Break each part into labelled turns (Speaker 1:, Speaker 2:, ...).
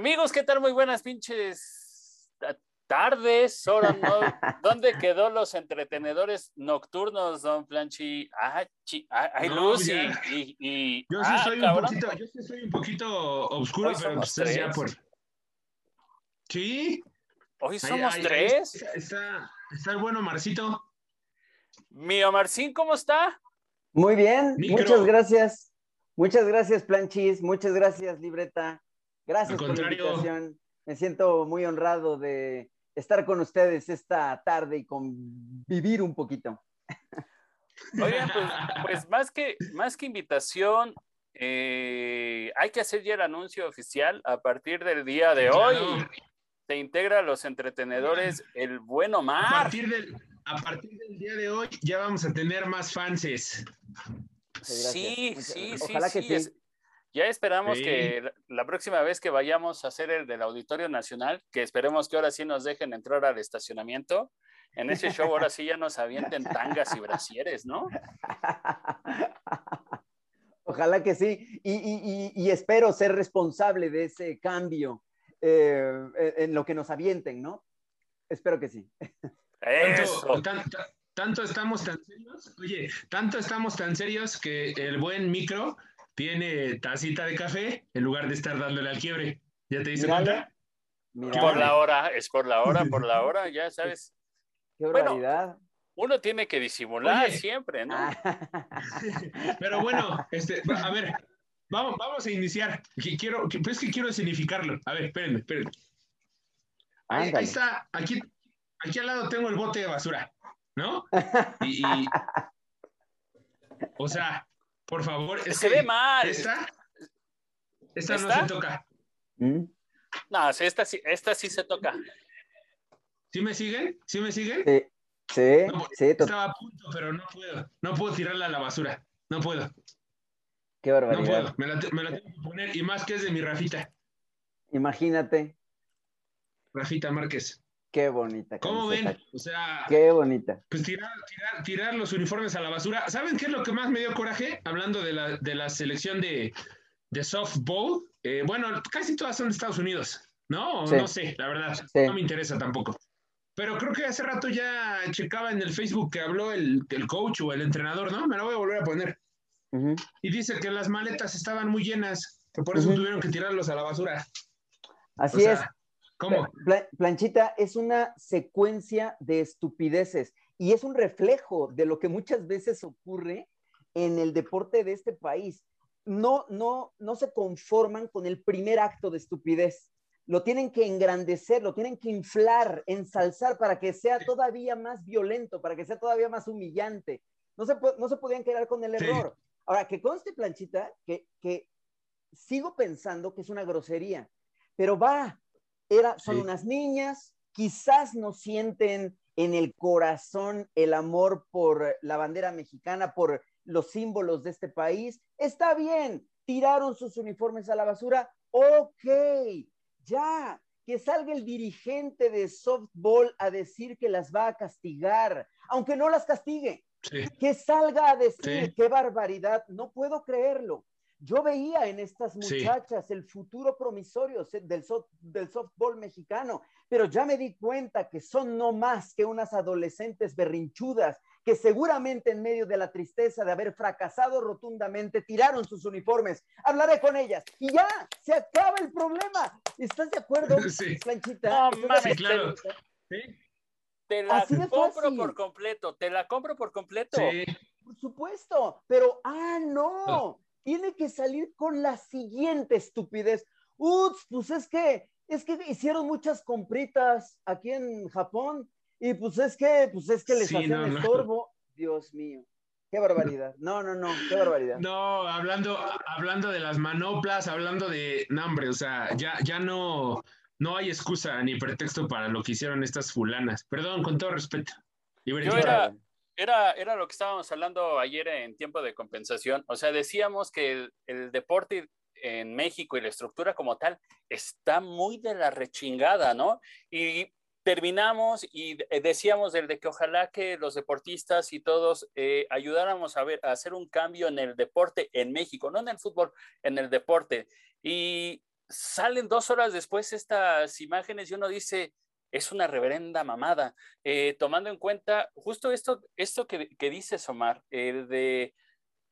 Speaker 1: Amigos, ¿qué tal? Muy buenas pinches tardes. Ahora no. ¿Dónde quedó los entretenedores nocturnos, don Planchi? Ah, ah hay luz y,
Speaker 2: Yo sí, ah, soy un poquito, yo sí soy un poquito oscuro, pero ustedes ya por. Sí.
Speaker 1: Hoy somos tres.
Speaker 2: está, está, el bueno Marcito.
Speaker 1: Mi Omarcín, ¿cómo está?
Speaker 3: Muy bien, muchas gracias. Muchas gracias, Planchis. Muchas gracias, Libreta. Gracias por la invitación. Me siento muy honrado de estar con ustedes esta tarde y convivir un poquito.
Speaker 1: Oigan, pues, pues, más, que, más que invitación, eh, hay que hacer ya el anuncio oficial a partir del día de hoy. Se integra a los entretenedores el buen Omar.
Speaker 2: A partir, del, a partir del día de hoy ya vamos a tener más fanses.
Speaker 1: Sí, sí, sí. Ojalá que sí. Ya esperamos que la próxima vez que vayamos a hacer el del Auditorio Nacional, que esperemos que ahora sí nos dejen entrar al estacionamiento, en ese show ahora sí ya nos avienten tangas y brasieres, ¿no?
Speaker 3: Ojalá que sí. Y, espero ser responsable de ese cambio eh, en lo que nos avienten, ¿no? Espero que sí.
Speaker 2: tanto estamos tan serios, oye, tanto estamos tan serios que el buen micro tiene tacita de café en lugar de estar dándole al quiebre. ¿Ya te diste cuenta?
Speaker 1: Por la hora, es por la hora, por la hora, ya sabes.
Speaker 3: Qué barbaridad.
Speaker 1: uno tiene que disimular siempre, ¿no?
Speaker 2: Pero bueno, este, a ver, vamos, vamos a iniciar. Quiero, pues que quiero significarlo. A ver, espérenme, espérenme. Ahí, está, aquí, aquí al lado tengo el bote de basura, ¿no? y o sea, por favor.
Speaker 1: se ve mal.
Speaker 2: ¿Esta? Esta, no se toca.
Speaker 1: ¿Mm? No, esta, esta sí se toca.
Speaker 2: ¿Sí me siguen? ¿Sí me siguen?
Speaker 3: Sí, sí, sí
Speaker 2: Estaba a punto, pero no puedo. No puedo tirarla a la basura. No puedo.
Speaker 3: Qué barbaridad.
Speaker 2: No puedo. Me la, me la tengo que poner. Y más que es de mi Rafita.
Speaker 3: Imagínate.
Speaker 2: Rafita Márquez.
Speaker 3: Qué bonita.
Speaker 2: ¿Cómo ven? O sea.
Speaker 3: Qué bonita.
Speaker 2: Pues tirar, tirar, tirar, los uniformes a la basura. ¿Saben qué es lo que más me dio coraje? Hablando de la, de la selección de, de softball. Eh, bueno, casi todas son de Estados Unidos, ¿no? No sé, la verdad. No me interesa tampoco. Pero creo que hace rato ya checaba en el Facebook que habló el, el coach o el entrenador, ¿no? Me lo voy a volver a poner. Y dice que las maletas estaban muy llenas, que por eso tuvieron que tirarlos a la basura.
Speaker 3: Así es. ¿Cómo? Planchita es una secuencia de estupideces y es un reflejo de lo que muchas veces ocurre en el deporte de este país. No, no, no se conforman con el primer acto de estupidez. Lo tienen que engrandecer, lo tienen que inflar, ensalzar para que sea todavía más violento, para que sea todavía más humillante. No se, no se podían quedar con el error. Ahora, que conste, Planchita, que, que sigo pensando que es una grosería, pero va, era, son unas niñas, quizás no sienten en el corazón el amor por la bandera mexicana, por los símbolos de este país. Está bien, tiraron sus uniformes a la basura. Ok, ya, que salga el dirigente de softball a decir que las va a castigar, aunque no las castigue. Que salga a decir qué barbaridad, no puedo creerlo. Yo veía en estas muchachas el futuro promisorio del, del softball mexicano, pero ya me di cuenta que son no más que unas adolescentes berrinchudas que seguramente en medio de la tristeza de haber fracasado rotundamente tiraron sus uniformes. Hablaré con ellas y ya, se acaba el problema. ¿Estás de acuerdo,
Speaker 2: sí.
Speaker 1: No, mami, claro. Te la compro por completo, te la compro por completo.
Speaker 3: Sí. Por supuesto, pero, ah, no tiene que salir con la siguiente estupidez. Ups, pues es que, es que hicieron muchas compritas aquí en Japón y pues es que, pues es que les sí, hacían estorbo. Dios mío. Qué barbaridad. No, no, no, qué barbaridad.
Speaker 2: No, hablando, hablando de las manoplas, hablando de hambre, o sea, ya, ya no, no hay excusa ni pretexto para lo que hicieron estas fulanas. Perdón, con todo respeto.
Speaker 1: Yo era, era, era lo que estábamos hablando ayer en tiempo de compensación. O sea, decíamos que el, deporte en México y la estructura como tal está muy de la rechingada, ¿no? Y terminamos y decíamos del de que ojalá que los deportistas y todos eh, ayudáramos a, ver, a hacer un cambio en el deporte en México, no en el fútbol, en el deporte. Y salen dos horas después estas imágenes y uno dice, es una reverenda mamada, eh, tomando en cuenta justo esto, esto que, dices, Omar, el de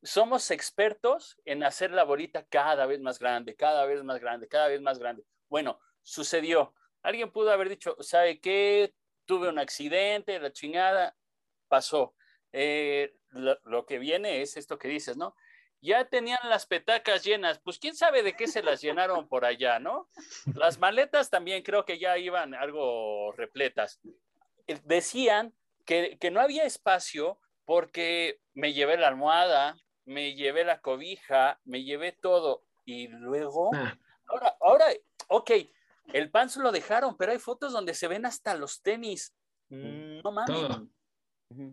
Speaker 1: somos expertos en hacer la bolita cada vez más grande, cada vez más grande, cada vez más grande. Bueno, sucedió. Alguien pudo haber dicho, ¿sabe qué? Tuve un accidente, la chingada, pasó. Eh, lo, que viene es esto que dices, ¿no? Ya tenían las petacas llenas, pues quién sabe de qué se las llenaron por allá, ¿no? Las maletas también creo que ya iban algo repletas. Eh, decían que, que no había espacio porque me llevé la almohada, me llevé la cobija, me llevé todo y luego, ah. ahora, ahora, ok, el pants lo dejaron, pero hay fotos donde se ven hasta los tenis. Mm, no mames.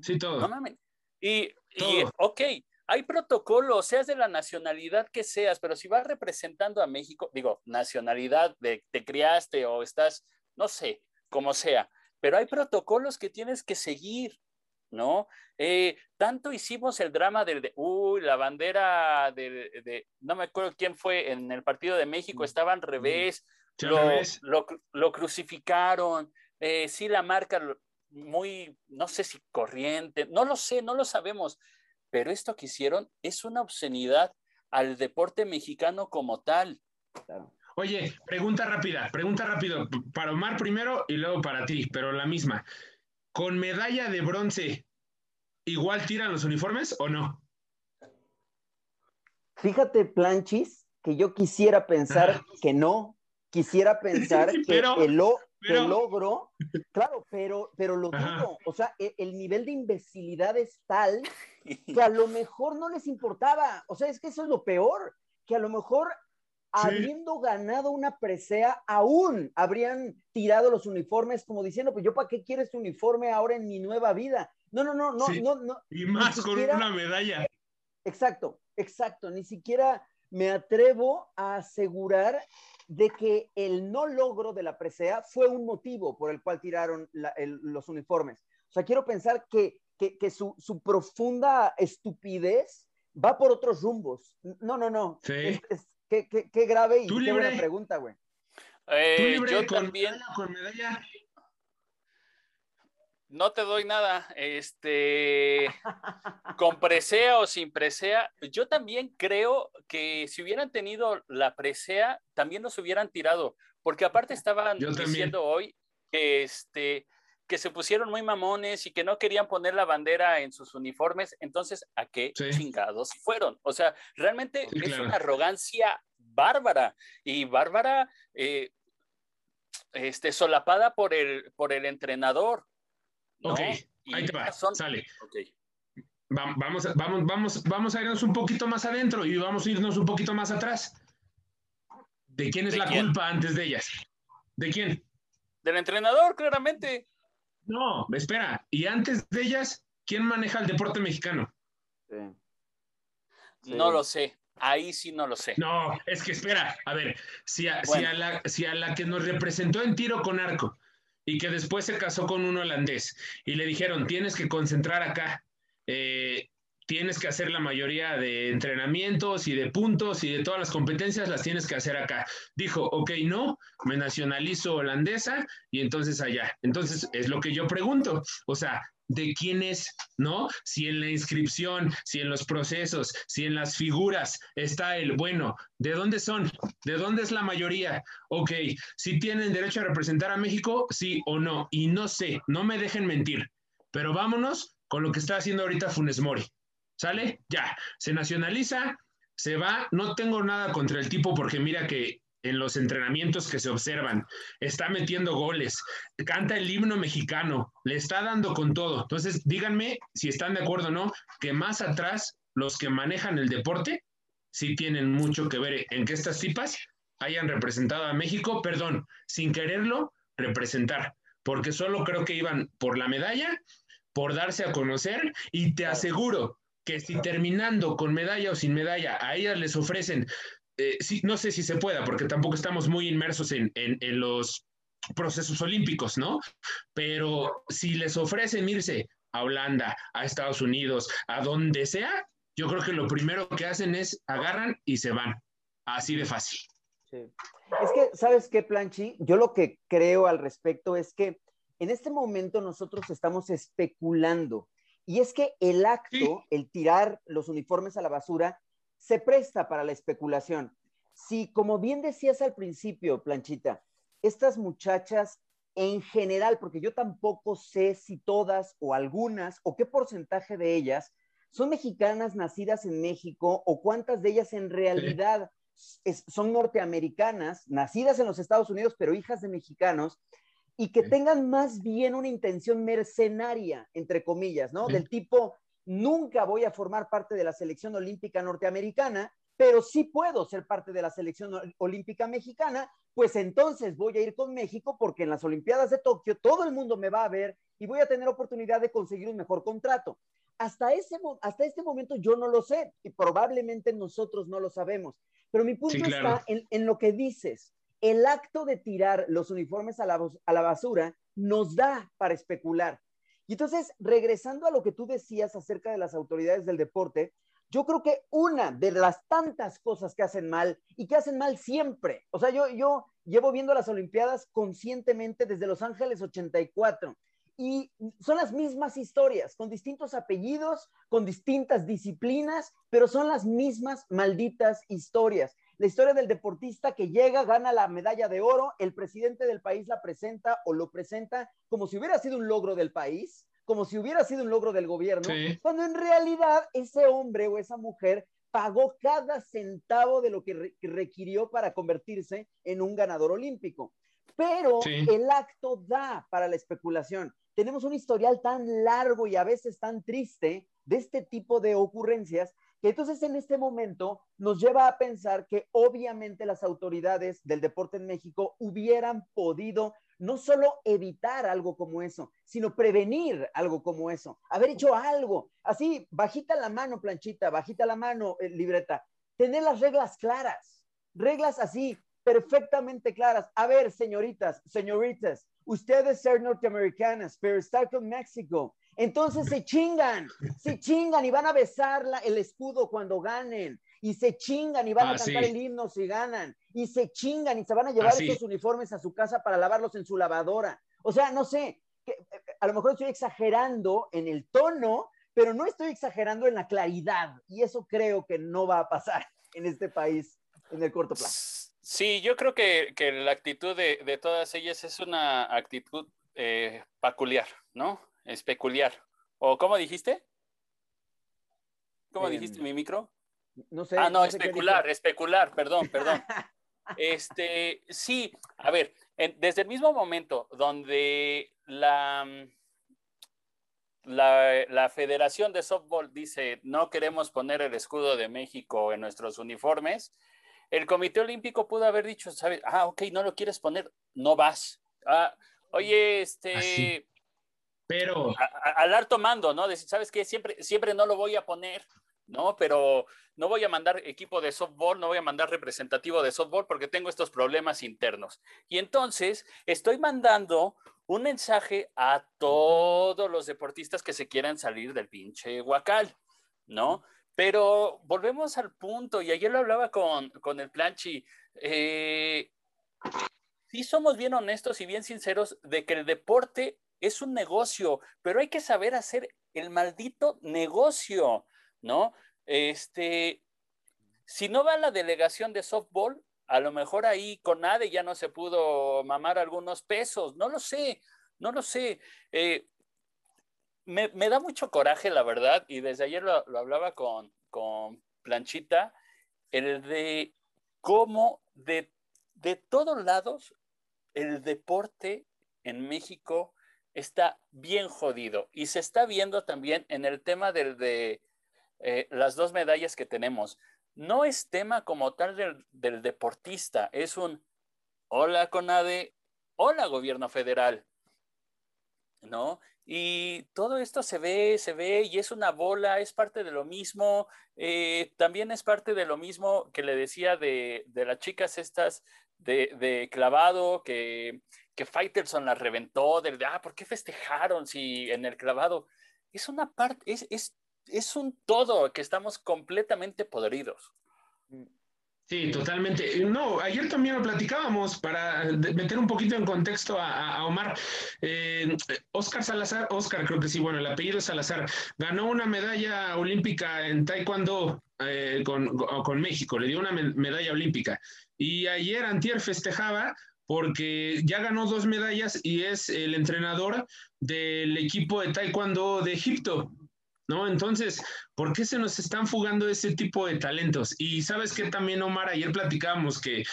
Speaker 2: Sí, todo.
Speaker 1: No mames. Y, y, ok, hay protocolo, seas de la nacionalidad que seas, pero si vas representando a México, digo, nacionalidad de te criaste o estás, no sé, como sea, pero hay protocolos que tienes que seguir. ¿no? Eh, tanto hicimos el drama del, de, uy, la bandera de, no me acuerdo quién fue, en el partido de México mm, estaban al mm. revés, lo, lo, crucificaron, eh, sí la marca muy, no sé si corriente, no lo sé, no lo sabemos, pero esto que hicieron es una obscenidad al deporte mexicano como tal.
Speaker 2: Oye, pregunta rápida, pregunta rápido, para Omar primero y luego para ti, pero la misma con medalla de bronce, ¿igual tiran los uniformes o no?
Speaker 3: Fíjate, Planchis, que yo quisiera pensar que no, quisiera pensar que el, logro, claro, pero, pero lo digo, o sea, el, el, nivel de imbecilidad es tal que a lo mejor no les importaba, o sea, es que eso es lo peor, que a lo mejor habiendo ganado una presea, aún habrían tirado los uniformes como diciendo, pues yo para qué quiero este uniforme ahora en mi nueva vida. No, no, no, no, no, no.
Speaker 2: Y más con una medalla.
Speaker 3: Exacto, exacto. Ni siquiera me atrevo a asegurar de que el no logro de la presea fue un motivo por el cual tiraron los uniformes. O sea, quiero pensar que, que, su, su, profunda estupidez va por otros rumbos. No, no, no. Sí. Qué, qué, grave y qué buena pregunta, güey.
Speaker 1: Eh, yo también. No te doy nada. Este, con presea o sin presea, yo también creo que si hubieran tenido la presea, también nos hubieran tirado, porque aparte estaban diciendo hoy que este que se pusieron muy mamones y que no querían poner la bandera en sus uniformes, entonces, ¿a qué chingados fueron? O sea, realmente es una arrogancia bárbara y bárbara, eh, este, solapada por el, por el entrenador.
Speaker 2: Ok, ahí te va, sale. Vamos, vamos, vamos, vamos a irnos un poquito más adentro y vamos a irnos un poquito más atrás. ¿De quién es la culpa antes de ellas? ¿De quién?
Speaker 1: Del entrenador, claramente.
Speaker 2: No, espera. Y antes de ellas, ¿quién maneja el deporte mexicano?
Speaker 1: No lo sé. Ahí sí no lo sé.
Speaker 2: No, es que espera, a ver, si a, la, si a la que nos representó en tiro con arco y que después se casó con un holandés y le dijeron, tienes que concentrar acá, eh, tienes que hacer la mayoría de entrenamientos y de puntos y de todas las competencias las tienes que hacer acá. Dijo, ok, no, me nacionalizo holandesa y entonces allá. Entonces es lo que yo pregunto. O sea, ¿de quién es? ¿No? Si en la inscripción, si en los procesos, si en las figuras está el, bueno, ¿de dónde son? ¿De dónde es la mayoría? Ok, si tienen derecho a representar a México, sí o no. Y no sé, no me dejen mentir. Pero vámonos con lo que está haciendo ahorita Funes Mori. ¿Sale? Ya, se nacionaliza, se va. No tengo nada contra el tipo porque mira que en los entrenamientos que se observan, está metiendo goles, canta el himno mexicano, le está dando con todo. Entonces, díganme si están de acuerdo o no, que más atrás los que manejan el deporte sí tienen mucho que ver en que estas tipas hayan representado a México, perdón, sin quererlo, representar, porque solo creo que iban por la medalla, por darse a conocer, y te aseguro que si terminando con medalla o sin medalla a ellas les ofrecen, eh, no sé si se pueda, porque tampoco estamos muy inmersos en, los procesos olímpicos, ¿no? Pero si les ofrecen irse a Holanda, a Estados Unidos, a donde sea, yo creo que lo primero que hacen es agarran y se van. Así de fácil.
Speaker 3: Es que, ¿sabes qué, Planchi? Yo lo que creo al respecto es que en este momento nosotros estamos especulando. Y es que el acto, el tirar los uniformes a la basura, se presta para la especulación. Si, como bien decías al principio, Planchita, estas muchachas en general, porque yo tampoco sé si todas o algunas o qué porcentaje de ellas son mexicanas nacidas en México o cuántas de ellas en realidad son norteamericanas, nacidas en los Estados Unidos, pero hijas de mexicanos, y que tengan más bien una intención mercenaria, entre comillas, ¿no? Del tipo, nunca voy a formar parte de la selección olímpica norteamericana, pero sí puedo ser parte de la selección olímpica mexicana, pues entonces voy a ir con México porque en las Olimpiadas de Tokio todo el mundo me va a ver y voy a tener oportunidad de conseguir un mejor contrato. Hasta, ese, hasta este momento yo no lo sé y probablemente nosotros no lo sabemos, pero mi punto está en, en, lo que dices. El acto de tirar los uniformes a la, a la basura nos da para especular. Y entonces, regresando a lo que tú decías acerca de las autoridades del deporte, yo creo que una de las tantas cosas que hacen mal y que hacen mal siempre, o sea, yo, yo llevo viendo las Olimpiadas conscientemente desde Los Ángeles 84 y son las mismas historias, con distintos apellidos, con distintas disciplinas, pero son las mismas malditas historias. La historia del deportista que llega, gana la medalla de oro, el presidente del país la presenta o lo presenta como si hubiera sido un logro del país, como si hubiera sido un logro del gobierno, cuando en realidad ese hombre o esa mujer pagó cada centavo de lo que, requirió para convertirse en un ganador olímpico. Pero el acto da para la especulación. Tenemos un historial tan largo y a veces tan triste de este tipo de ocurrencias que entonces en este momento nos lleva a pensar que obviamente las autoridades del deporte en México hubieran podido no solo evitar algo como eso, sino prevenir algo como eso, haber hecho algo, así, bajita la mano, planchita, bajita la mano, eh, libreta, tener las reglas claras, reglas así, perfectamente claras. A ver, señoritas, señoritas, ustedes ser norteamericanas, pero estar con México, entonces se chingan, se chingan y van a besar el escudo cuando ganen y se chingan y van a ah, cantar el himno si ganan, y se chingan y se van a llevar ah, esos uniformes a su casa para lavarlos en su lavadora. O sea, no sé, que, eh, a lo mejor estoy exagerando en el tono, pero no estoy exagerando en la claridad, y eso creo que no va a pasar en este país en el corto plazo.
Speaker 1: Sí, yo creo que, que la actitud de, de, todas ellas es una actitud eh, peculiar, ¿no? Es peculiar. ¿O cómo dijiste? ¿Cómo dijiste mi micro?
Speaker 3: No sé.
Speaker 1: Ah, no, especular, especular, perdón, perdón. este, sí, a ver, desde el mismo momento donde la, la, la, Federación de Softball dice no queremos poner el escudo de México en nuestros uniformes, el Comité Olímpico pudo haber dicho, ¿sabes? Ah, ok, no lo quieres poner, no vas. Ah, oye, este...
Speaker 2: Pero...
Speaker 1: al alto mando, ¿no? ¿sabes qué? Siempre, siempre no lo voy a poner ¿no? Pero no voy a mandar equipo de softball, no voy a mandar representativo de softball porque tengo estos problemas internos. Y entonces estoy mandando un mensaje a todos los deportistas que se quieran salir del pinche guacal, ¿no? Pero volvemos al punto, y ayer lo hablaba con, con el planchi, eh, sí somos bien honestos y bien sinceros de que el deporte es un negocio, pero hay que saber hacer el maldito negocio. ¿no? Este, si no va la delegación de softball, a lo mejor ahí con ADE ya no se pudo mamar algunos pesos, no lo sé, no lo sé. Eh, me, da mucho coraje, la verdad, y desde ayer lo, hablaba con, con, Planchita, el de cómo de, de todos lados el deporte en México está bien jodido y se está viendo también en el tema del de eh, las dos medallas que tenemos. No es tema como tal del, deportista, es un hola CONADE, hola gobierno federal, ¿no? Y todo esto se ve, se ve y es una bola, es parte de lo mismo. Eh, también es parte de lo mismo que le decía de, de las chicas estas de, de clavado, que, que Faitelson la reventó, del de, ah, ¿por qué festejaron si en el clavado? Es una parte, es, es es un todo que estamos completamente podridos.
Speaker 2: Sí, totalmente. No, ayer también lo platicábamos para meter un poquito en contexto a, Omar. Eh, Oscar Salazar, Oscar creo que sí, bueno, el apellido es Salazar, ganó una medalla olímpica en Taekwondo eh, con, con, México, le dio una medalla olímpica. Y ayer Antier festejaba porque ya ganó dos medallas y es el entrenador del equipo de Taekwondo de Egipto. ¿no? Entonces, ¿por qué se nos están fugando ese tipo de talentos? Y sabes que también, Omar, ayer platicábamos que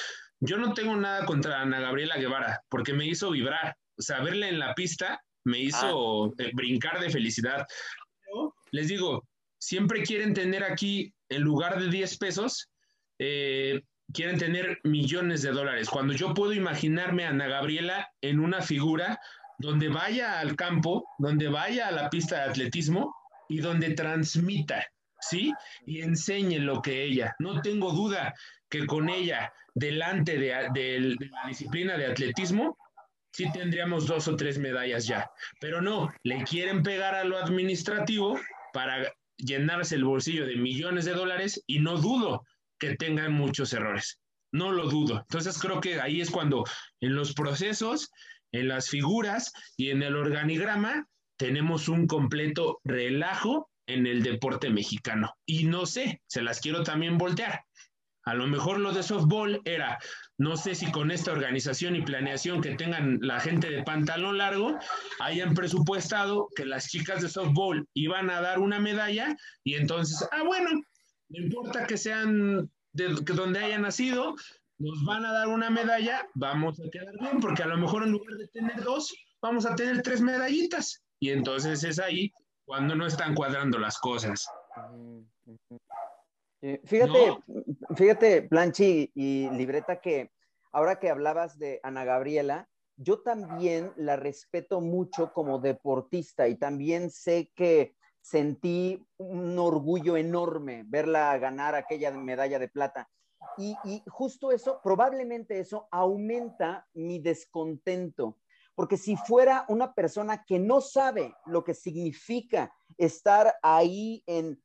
Speaker 2: yo no tengo nada contra Ana Gabriela Guevara, porque me hizo vibrar, o sea, verla en la pista me hizo ah. eh, brincar de felicidad. les digo, siempre quieren tener aquí, en lugar de 10 pesos, eh, quieren tener millones de dólares. Cuando yo puedo imaginarme a Ana Gabriela en una figura donde vaya al campo, donde vaya a la pista de atletismo y donde transmita, ¿sí? Y enseñe lo que ella. No tengo duda que con ella, delante de, la disciplina de atletismo, sí tendríamos dos o tres medallas ya. Pero no, le quieren pegar a lo administrativo para llenarse el bolsillo de millones de dólares y no dudo que tengan muchos errores. No lo dudo. Entonces creo que ahí es cuando en los procesos, en las figuras y en el organigrama tenemos un completo relajo en el deporte mexicano. Y no sé, se las quiero también voltear. A lo mejor lo de softball era, no sé si con esta organización y planeación que tengan la gente de pantalón largo, hayan presupuestado que las chicas de softball iban a dar una medalla y entonces, ah, bueno, no importa que sean de donde hayan nacido, nos van a dar una medalla, vamos a quedar bien, porque a lo mejor en lugar de tener dos, vamos a tener tres medallitas. Y entonces es ahí cuando no están cuadrando las cosas.
Speaker 3: Fíjate, fíjate, Planchi y Libreta, que ahora que hablabas de Ana Gabriela, yo también la respeto mucho como deportista y también sé que sentí un orgullo enorme verla ganar aquella medalla de plata. y, justo eso, probablemente eso aumenta mi descontento porque si fuera una persona que no sabe lo que significa estar ahí en,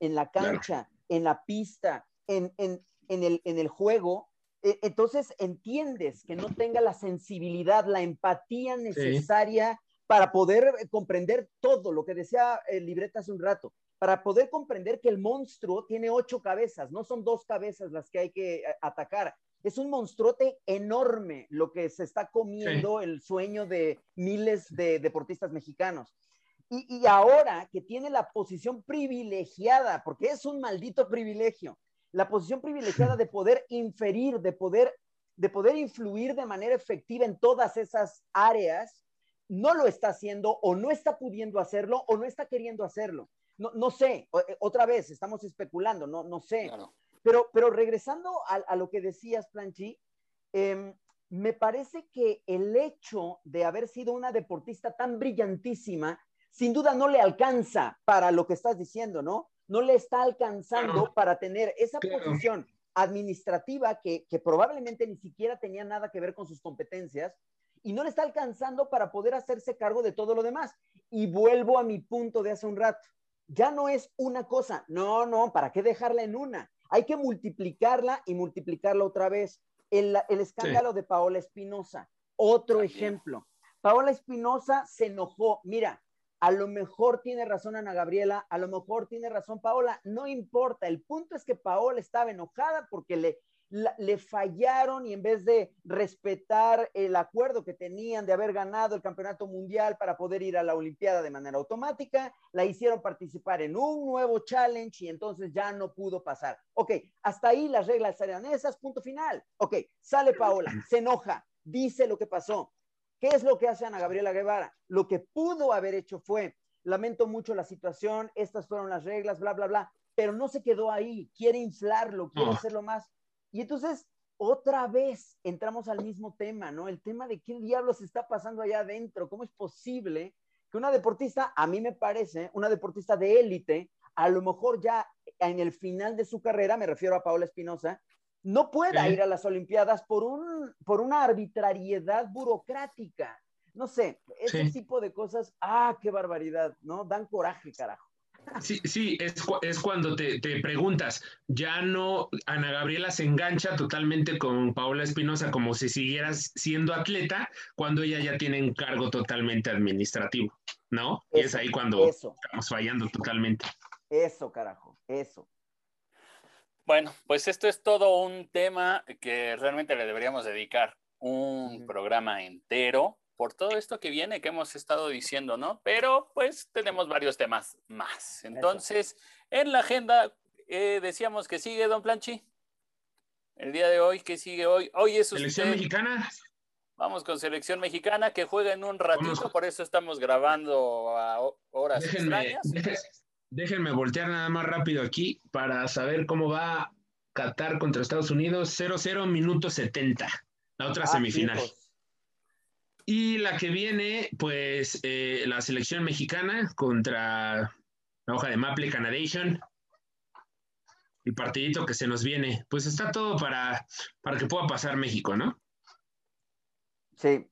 Speaker 3: la cancha, en la pista, en, el, en el juego, e, entonces entiendes que no tenga la sensibilidad, la empatía necesaria para poder comprender todo lo que decía el libreta hace un rato, para poder comprender que el monstruo tiene ocho cabezas, no son dos cabezas las que hay que eh, atacar, es un monstruote enorme lo que se está comiendo el sueño de miles de deportistas mexicanos. Y, ahora que tiene la posición privilegiada, porque es un maldito privilegio, la posición privilegiada de poder inferir, de poder, de poder influir de manera efectiva en todas esas áreas, no lo está haciendo o no está pudiendo hacerlo o no está queriendo hacerlo. No, no sé, eh, otra vez, estamos especulando, no, no sé. Pero, pero regresando a, lo que decías, Planchi, em, me parece que el hecho de haber sido una deportista tan brillantísima, sin duda no le alcanza para lo que estás diciendo, ¿no? No le está alcanzando para tener esa posición administrativa que, que, probablemente ni siquiera tenía nada que ver con sus competencias y no le está alcanzando para poder hacerse cargo de todo lo demás. Y vuelvo a mi punto de hace un rato. Ya no es una cosa, no, no, ¿para qué dejarla en una? Hay que multiplicarla y multiplicarla otra vez. El, escándalo de Paola Espinosa, otro ejemplo. Paola Espinosa se enojó. Mira, a lo mejor tiene razón Ana Gabriela, a lo mejor tiene razón Paola, no importa. El punto es que Paola estaba enojada porque le, le fallaron y en vez de respetar el acuerdo que tenían de haber ganado el campeonato mundial para poder ir a la Olimpiada de manera automática, la hicieron participar en un nuevo challenge y entonces ya no pudo pasar. Ok, hasta ahí las reglas eran esas, punto final. Ok, sale Paola, se enoja, dice lo que pasó. ¿Qué es lo que hace Ana Gabriela Guevara? Lo que pudo haber hecho fue, lamento mucho la situación, estas fueron las reglas, bla, bla, bla, pero no se quedó ahí, quiere inflarlo, quiere hacerlo más y entonces, otra vez entramos al mismo tema, ¿no? El tema de qué diablos está pasando allá adentro, cómo es posible que una deportista, a mí me parece, una deportista de élite, a lo mejor ya en el final de su carrera, me refiero a Paola Espinosa, no pueda ir a las Olimpiadas por, un, por una arbitrariedad burocrática. No sé, ese tipo de cosas, ah, qué barbaridad, ¿no? Dan coraje, carajo.
Speaker 2: Sí, sí, es, es cuando te, te, preguntas, ya no, Ana Gabriela se engancha totalmente con Paola Espinosa como si siguieras siendo atleta, cuando ella ya tiene un cargo totalmente administrativo, ¿no? y es ahí cuando estamos fallando totalmente.
Speaker 3: Eso, carajo, eso.
Speaker 1: Bueno, pues esto es todo un tema que realmente le deberíamos dedicar un programa entero por todo esto que viene que hemos estado diciendo, ¿no? Pero pues tenemos varios temas más. Entonces, en la agenda eh, decíamos que sigue Don Planchi. El día de hoy, ¿qué sigue hoy? Hoy es
Speaker 2: Selección mexicana.
Speaker 1: Vamos con selección mexicana que juega en un ratito, por eso estamos grabando a horas extrañas.
Speaker 2: Déjenme, voltear nada más rápido aquí para saber cómo va Qatar contra Estados Unidos. 0-0, minuto 70. La otra ah, semifinal. Y la que viene, pues eh, la selección mexicana contra la hoja de Maple Canadation. El partidito que se nos viene. Pues está todo para, para que pueda pasar México, ¿no?
Speaker 3: Sí.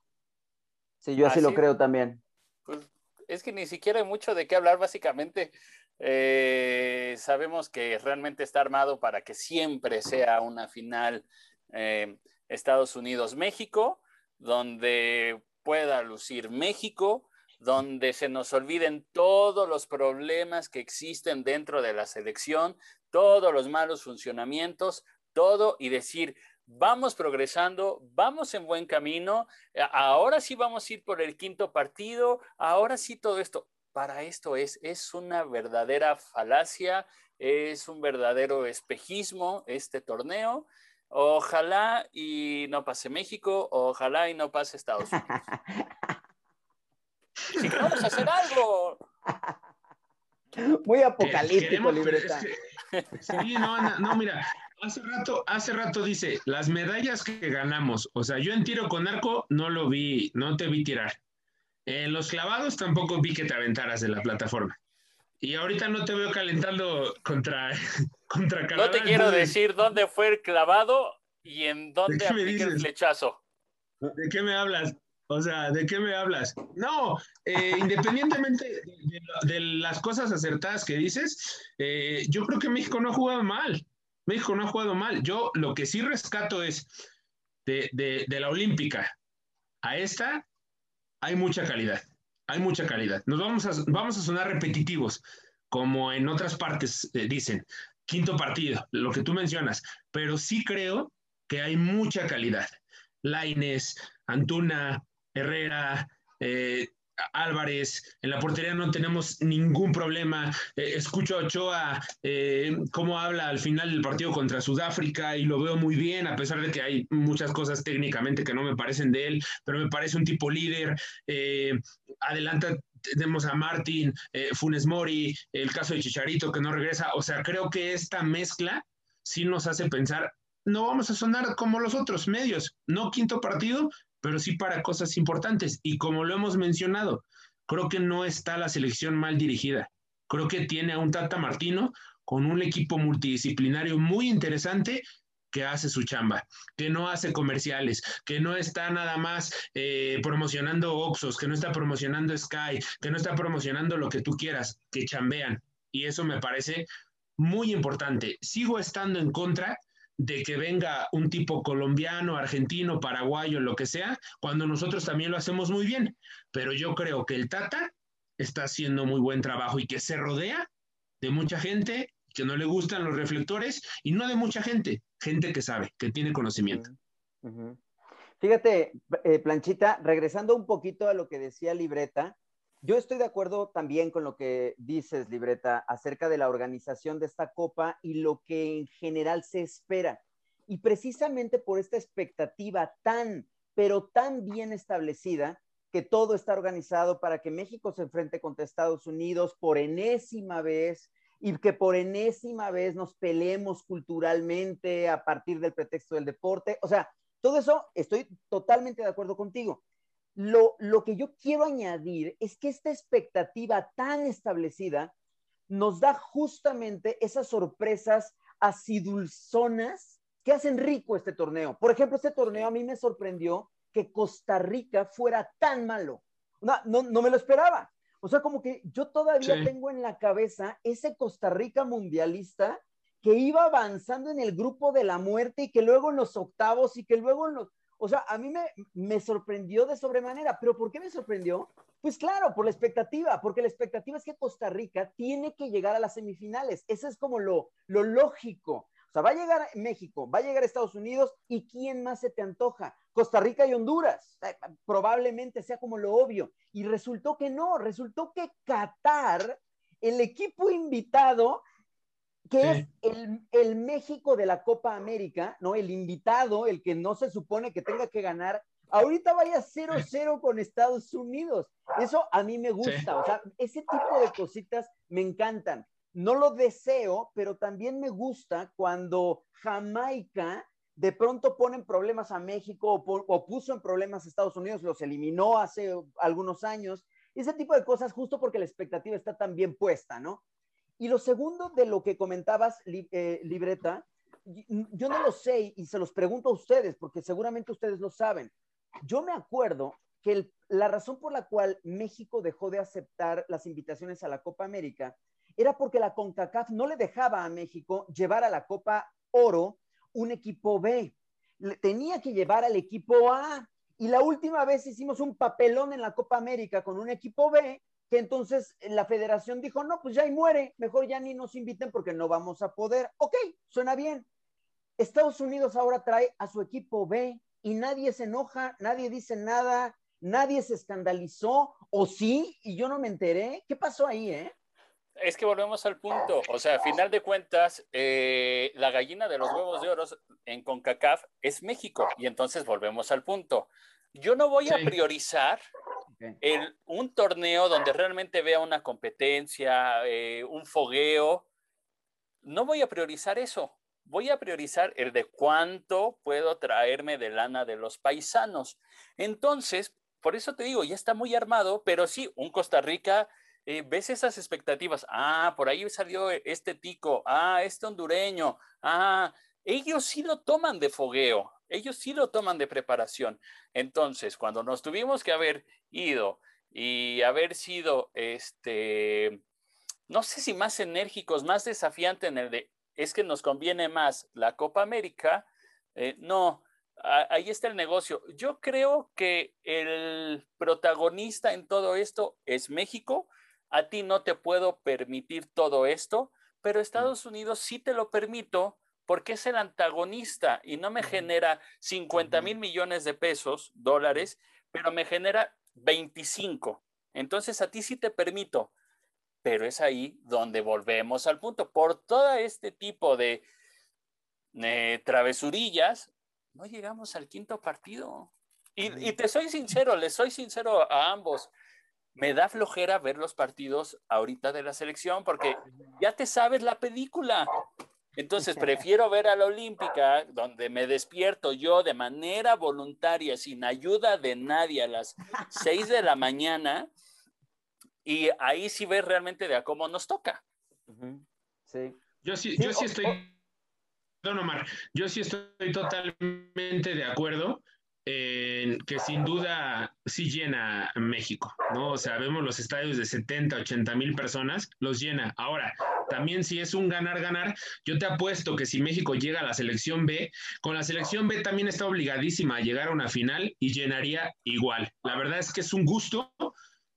Speaker 3: Sí, yo así, lo creo también.
Speaker 1: Pues es que ni siquiera hay mucho de qué hablar, básicamente. Eh, sabemos que realmente está armado para que siempre sea una final eh, Estados Unidos-México donde pueda lucir México, donde se nos olviden todos los problemas que existen dentro de la selección, todos los malos funcionamientos, todo y decir, vamos progresando, vamos en buen camino, ahora sí vamos a ir por el quinto partido, ahora sí todo esto. Para esto es, es una verdadera falacia, es un verdadero espejismo este torneo Ojalá y no pase México, ojalá y no pase Estados Unidos. Si vamos a hacer algo.
Speaker 3: Muy apocalíptico, libreta.
Speaker 2: sí, no, no, mira, hace rato, hace rato dice, las medallas que ganamos, o sea, yo en tiro con arco no lo vi, no te vi tirar. En los clavados tampoco vi que te aventaras de la plataforma. Y ahorita no te veo calentando contra, contra
Speaker 1: Canadá. No te quiero decir dónde fue el clavado y en dónde aplica el flechazo.
Speaker 2: ¿De qué me hablas? O sea, ¿de qué me hablas? No, eh, independientemente de, las cosas acertadas que dices, eh, yo creo que México no ha jugado mal. México no ha jugado mal. Yo lo que sí rescato es de, de la Olímpica a esta, hay mucha calidad hay mucha calidad. Nos vamos a, vamos a sonar repetitivos, como en otras partes eh, dicen, quinto partido, lo que tú mencionas, pero sí creo que hay mucha calidad. Laines, Antuna, Herrera, eh, Álvarez, en la portería no tenemos ningún problema. Eh, escucho a Ochoa eh, cómo habla al final del partido contra Sudáfrica y lo veo muy bien, a pesar de que hay muchas cosas técnicamente que no me parecen de él, pero me parece un tipo líder. Eh, adelanta tenemos a Martín, Funes Mori, el caso de Chicharito que no regresa. O sea, creo que esta mezcla sí nos hace pensar, no vamos a sonar como los otros medios, no quinto partido, pero sí para cosas importantes. Y como lo hemos mencionado, creo que no está la selección mal dirigida. Creo que tiene a un Tata Martino con un equipo multidisciplinario muy interesante que hace su chamba, que no hace comerciales, que no está nada más eh, promocionando Oxos, que no está promocionando Sky, que no está promocionando lo que tú quieras, que chambean. Y eso me parece muy importante. Sigo estando en contra de que venga un tipo colombiano, argentino, paraguayo, lo que sea, cuando nosotros también lo hacemos muy bien. Pero yo creo que el Tata está haciendo muy buen trabajo y que se rodea de mucha gente que no le gustan los reflectores y no de mucha gente, gente que sabe, que tiene conocimiento.
Speaker 3: Fíjate, eh, Planchita, regresando un poquito a lo que decía Libreta, yo estoy de acuerdo también con lo que dices, Libreta, acerca de la organización de esta copa y lo que en general se espera. Y precisamente por esta expectativa tan, pero tan bien establecida, que todo está organizado para que México se enfrente contra Estados Unidos por enésima vez y que por enésima vez nos peleemos culturalmente a partir del pretexto del deporte. O sea, todo eso estoy totalmente de acuerdo contigo. Lo, que yo quiero añadir es que esta expectativa tan establecida nos da justamente esas sorpresas acidulzonas que hacen rico este torneo. Por ejemplo, este torneo a mí me sorprendió que Costa Rica fuera tan malo. No, no, me lo esperaba. O sea, como que yo todavía tengo en la cabeza ese Costa Rica mundialista que iba avanzando en el grupo de la muerte y que luego en los octavos y que luego en los... O sea, a mí me, me sorprendió de sobremanera, pero ¿por qué me sorprendió? Pues claro, por la expectativa, porque la expectativa es que Costa Rica tiene que llegar a las semifinales. Eso es como lo, lo lógico. O sea, va a llegar México, va a llegar Estados Unidos y ¿quién más se te antoja? Costa Rica y Honduras. Eh, probablemente sea como lo obvio. Y resultó que no, resultó que Qatar, el equipo invitado, que es el, el, México de la Copa América, ¿no? El invitado, el que no se supone que tenga que ganar, ahorita vaya 0-0 con Estados Unidos. Eso a mí me gusta, o sea, ese tipo de cositas me encantan. No lo deseo, pero también me gusta cuando Jamaica de pronto pone problemas a México o, puso en problemas a Estados Unidos, los eliminó hace algunos años. Ese tipo de cosas justo porque la expectativa está tan bien puesta, ¿no? Y lo segundo de lo que comentabas, eh, Libreta, yo no lo sé y se los pregunto a ustedes porque seguramente ustedes lo saben. Yo me acuerdo que la razón por la cual México dejó de aceptar las invitaciones a la Copa América era porque la CONCACAF no le dejaba a México llevar a la Copa Oro un equipo B. tenía que llevar al equipo A. Y la última vez hicimos un papelón en la Copa América con un equipo B, que entonces la federación dijo, no, pues ya y muere, mejor ya ni nos inviten porque no vamos a poder. Ok, suena bien. Estados Unidos ahora trae a su equipo B y nadie se enoja, nadie dice nada, nadie se escandalizó, o sí, y yo no me enteré. ¿Qué pasó ahí, eh?
Speaker 1: Es que volvemos al punto, o sea, a final de cuentas, eh, la gallina de los huevos de oro en CONCACAF es México, y entonces volvemos al punto. Yo no voy a priorizar el, un torneo donde realmente vea una competencia, eh, un fogueo, no voy a priorizar eso. Voy a priorizar el de cuánto puedo traerme de lana de los paisanos. Entonces, por eso te digo, ya está muy armado, pero sí, un Costa Rica eh, ves esas expectativas, ah, por ahí salió este tico, ah, este hondureño, ah, ellos sí lo toman de fogueo, ellos sí lo toman de preparación. Entonces, cuando nos tuvimos que haber ido y haber sido, este, no sé si más enérgicos, más desafiantes en el de, es que nos conviene más la Copa América, eh, no, ahí está el negocio. Yo creo que el protagonista en todo esto es México a ti no te puedo permitir todo esto, pero Estados Unidos sí te lo permito porque es el antagonista y no me genera 50 mil millones de pesos, dólares, pero me genera 25. Entonces a ti sí te permito, pero es ahí donde volvemos al punto. Por todo este tipo de eh, travesurillas, no llegamos al quinto partido. Y, y, te soy sincero, les soy sincero a ambos me da flojera ver los partidos ahorita de la selección porque ya te sabes la película. Entonces prefiero ver a la Olímpica, donde me despierto yo de manera voluntaria, sin ayuda de nadie, a las 6 de la mañana, y ahí sí ves realmente de a cómo nos toca.
Speaker 2: Sí. Yo sí, yo sí estoy, don Omar, yo sí estoy totalmente de acuerdo que sin duda sí llena México, ¿no? O sea, vemos los estadios de 70, 80 mil personas, los llena. Ahora, también si es un ganar-ganar, yo te apuesto que si México llega a la selección B, con la selección B también está obligadísima a llegar a una final y llenaría igual. La verdad es que es un gusto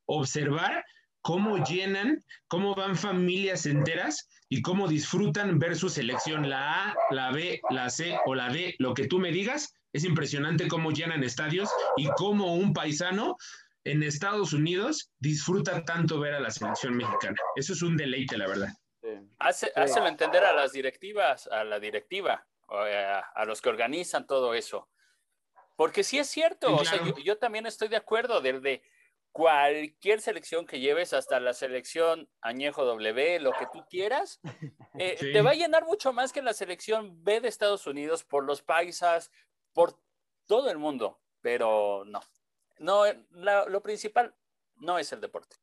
Speaker 2: observar cómo llenan, cómo van familias enteras y cómo disfrutan ver su selección, la A, la B, la C o la D, lo que tú me digas, es impresionante cómo llenan estadios y cómo un paisano en Estados Unidos disfruta tanto ver a la selección mexicana. Eso es un deleite, la verdad.
Speaker 1: Hace, entender a las directivas, a la directiva, a, los que organizan todo eso. Porque sí es cierto, yo, también estoy de acuerdo desde cualquier selección que lleves, hasta la selección Añejo W, lo que tú quieras, eh, te va a llenar mucho más que la selección B de Estados Unidos por los paisas, por todo el mundo, pero no. No, lo principal no es el deporte.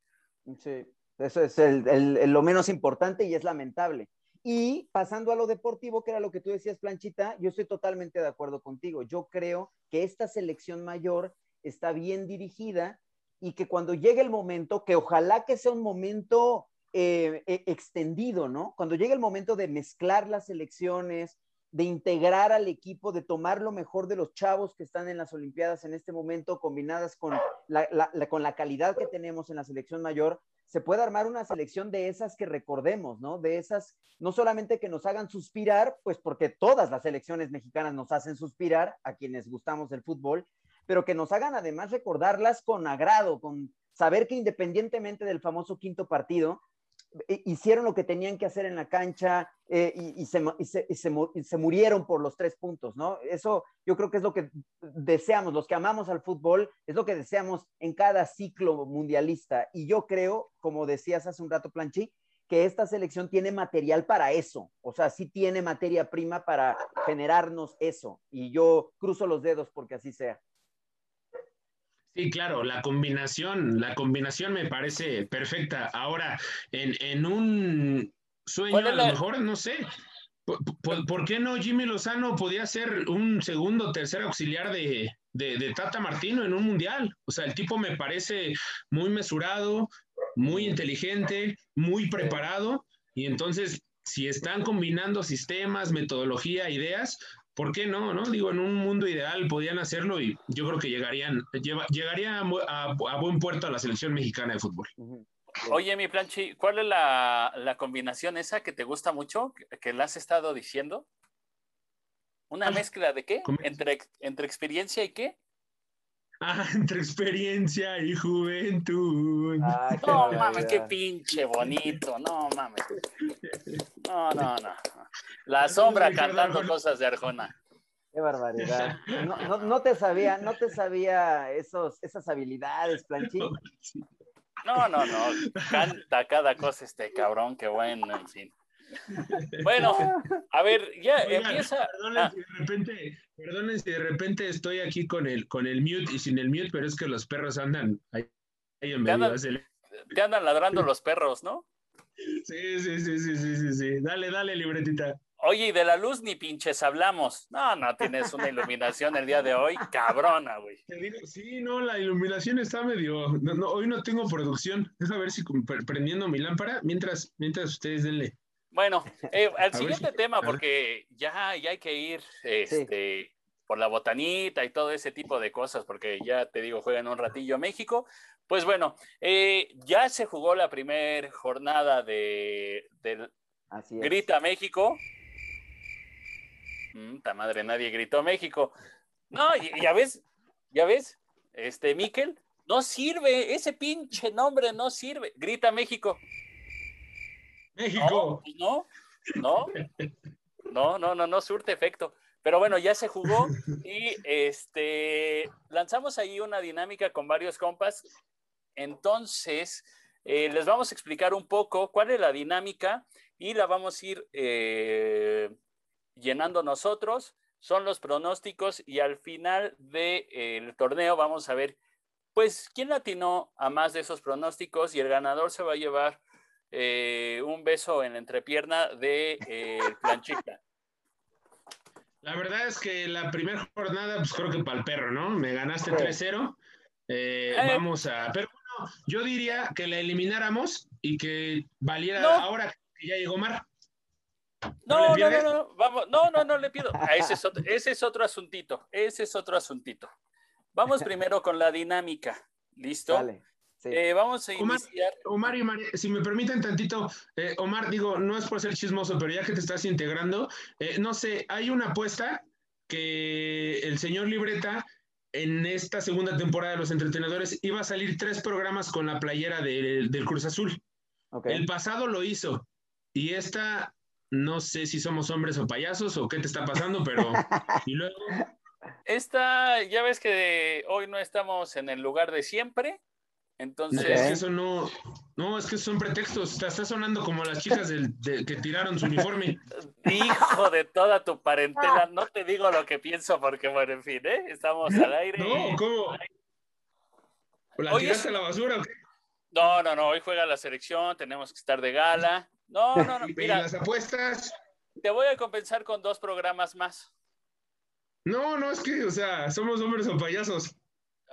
Speaker 3: Sí, eso es lo menos importante y es lamentable. Y pasando a lo deportivo, que era lo que tú decías, Planchita, yo estoy totalmente de acuerdo contigo. Yo creo que esta selección mayor está bien dirigida y que cuando llegue el momento, que ojalá que sea un momento eh, e, extendido, ¿no? Cuando llegue el momento de mezclar las elecciones, de integrar al equipo, de tomar lo mejor de los chavos que están en las Olimpiadas en este momento, combinadas con la, con la calidad que tenemos en la selección mayor, se puede armar una selección de esas que recordemos, ¿no? De esas, no solamente que nos hagan suspirar, pues porque todas las selecciones mexicanas nos hacen suspirar a quienes gustamos del fútbol, pero que nos hagan además recordarlas con agrado, con saber que independientemente del famoso quinto partido, hicieron lo que tenían que hacer en la cancha eh, y, se, se, murieron por los tres puntos, ¿no? Eso yo creo que es lo que deseamos, los que amamos al fútbol, es lo que deseamos en cada ciclo mundialista. Y yo creo, como decías hace un rato, Planchi, que esta selección tiene material para eso, o sea, sí tiene materia prima para generarnos eso. Y yo cruzo los dedos porque así sea.
Speaker 2: Sí, claro, la combinación, la combinación me parece perfecta. Ahora, en, un sueño, a lo mejor, no sé, ¿por, qué no Jimmy Lozano podía ser un segundo, tercer auxiliar de, de, Tata Martino en un mundial? O sea, el tipo me parece muy mesurado, muy inteligente, muy preparado, y entonces, si están combinando sistemas, metodología, ideas, ¿por qué no? no? Digo, en un mundo ideal podían hacerlo y yo creo que llegarían, llegaría a, buen puerto a la selección mexicana de fútbol.
Speaker 1: Oye, mi planchi, ¿cuál es la, combinación esa que te gusta mucho, que, la has estado diciendo? ¿Una mezcla de qué? ¿Entre, ¿Entre experiencia y qué?
Speaker 2: Ah, entre experiencia y juventud.
Speaker 1: no mames, qué pinche bonito. No mames. No, no, no. La sombra cantando cosas de Arjona.
Speaker 3: Qué barbaridad. No, te sabía, no te sabía esos, esas habilidades, Planchín.
Speaker 1: No, no, no. Canta cada cosa este cabrón, qué bueno, en fin. Bueno, a ver, ya empieza.
Speaker 2: Perdonen, si de repente, perdonen si de repente estoy aquí con el, con el mute y sin el mute, pero es que los perros andan ahí, en medio.
Speaker 1: te andan ladrando los perros, ¿no?
Speaker 2: Sí, sí, sí, sí, sí, sí, Dale, dale, libretita.
Speaker 1: Oye, y de la luz ni pinches hablamos. No, no tienes una iluminación el día de hoy, cabrona, güey.
Speaker 2: Sí, no, la iluminación está medio. No, hoy no tengo producción. Deja ver si prendiendo mi lámpara mientras, mientras ustedes denle.
Speaker 1: Bueno, eh, al siguiente tema, porque ya, ya hay que ir este, por la botanita y todo ese tipo de cosas, porque ya te digo, juegan un ratillo a México. Pues bueno, eh, ya se jugó la primera jornada de, Grita México. Mm, madre, nadie gritó México. No, ya ves, ya ves, este Miquel, no sirve, ese pinche nombre no sirve. Grita México.
Speaker 2: México.
Speaker 1: No, no, no, no, no, no surte efecto. Pero bueno, ya se jugó y este lanzamos ahí una dinámica con varios compas entonces, eh, les vamos a explicar un poco cuál es la dinámica y la vamos a ir eh, llenando nosotros. Son los pronósticos y al final del torneo vamos a ver, pues, quién atinó a más de esos pronósticos y el ganador se va a llevar eh, un beso en la entrepierna de Planchita.
Speaker 2: La verdad es que la primera jornada, pues creo que para el perro, ¿no? Me ganaste 3-0. vamos a. Pero yo diría que la elimináramos y que valiera ahora que ya llegó Mar.
Speaker 1: No, no, no, no, vamos, no, no, no le pido. Ah, ese, es otro, ese es otro asuntito, ese es otro asuntito. Vamos primero con la dinámica, ¿listo? Vale. Eh, vamos a iniciar.
Speaker 2: Omar, y María, si me permiten tantito, eh, Omar, digo, no es por ser chismoso, pero ya que te estás integrando, eh, no sé, hay una apuesta que el señor Libreta en esta segunda temporada de Los Entretenedores iba a salir tres programas con la playera del Cruz Azul. El pasado lo hizo y esta, no sé si somos hombres o payasos o qué te está pasando, pero... y luego...
Speaker 1: Esta, ya ves que hoy no estamos en el lugar de siempre, entonces.
Speaker 2: Es que eso no. No, es que son pretextos. Está, está sonando como las chicas del, que tiraron su uniforme.
Speaker 1: Hijo de toda tu parentela, no te digo lo que pienso porque, bueno, en fin, ¿eh? Estamos al aire.
Speaker 2: No, ¿cómo? ¿La tiraste a la basura o qué?
Speaker 1: No, no, no. Hoy juega la selección, tenemos que estar de gala. No, no, no.
Speaker 2: Mira, ¿Y las apuestas?
Speaker 1: Te voy a compensar con dos programas más.
Speaker 2: No, no, es que, o sea, somos hombres o payasos.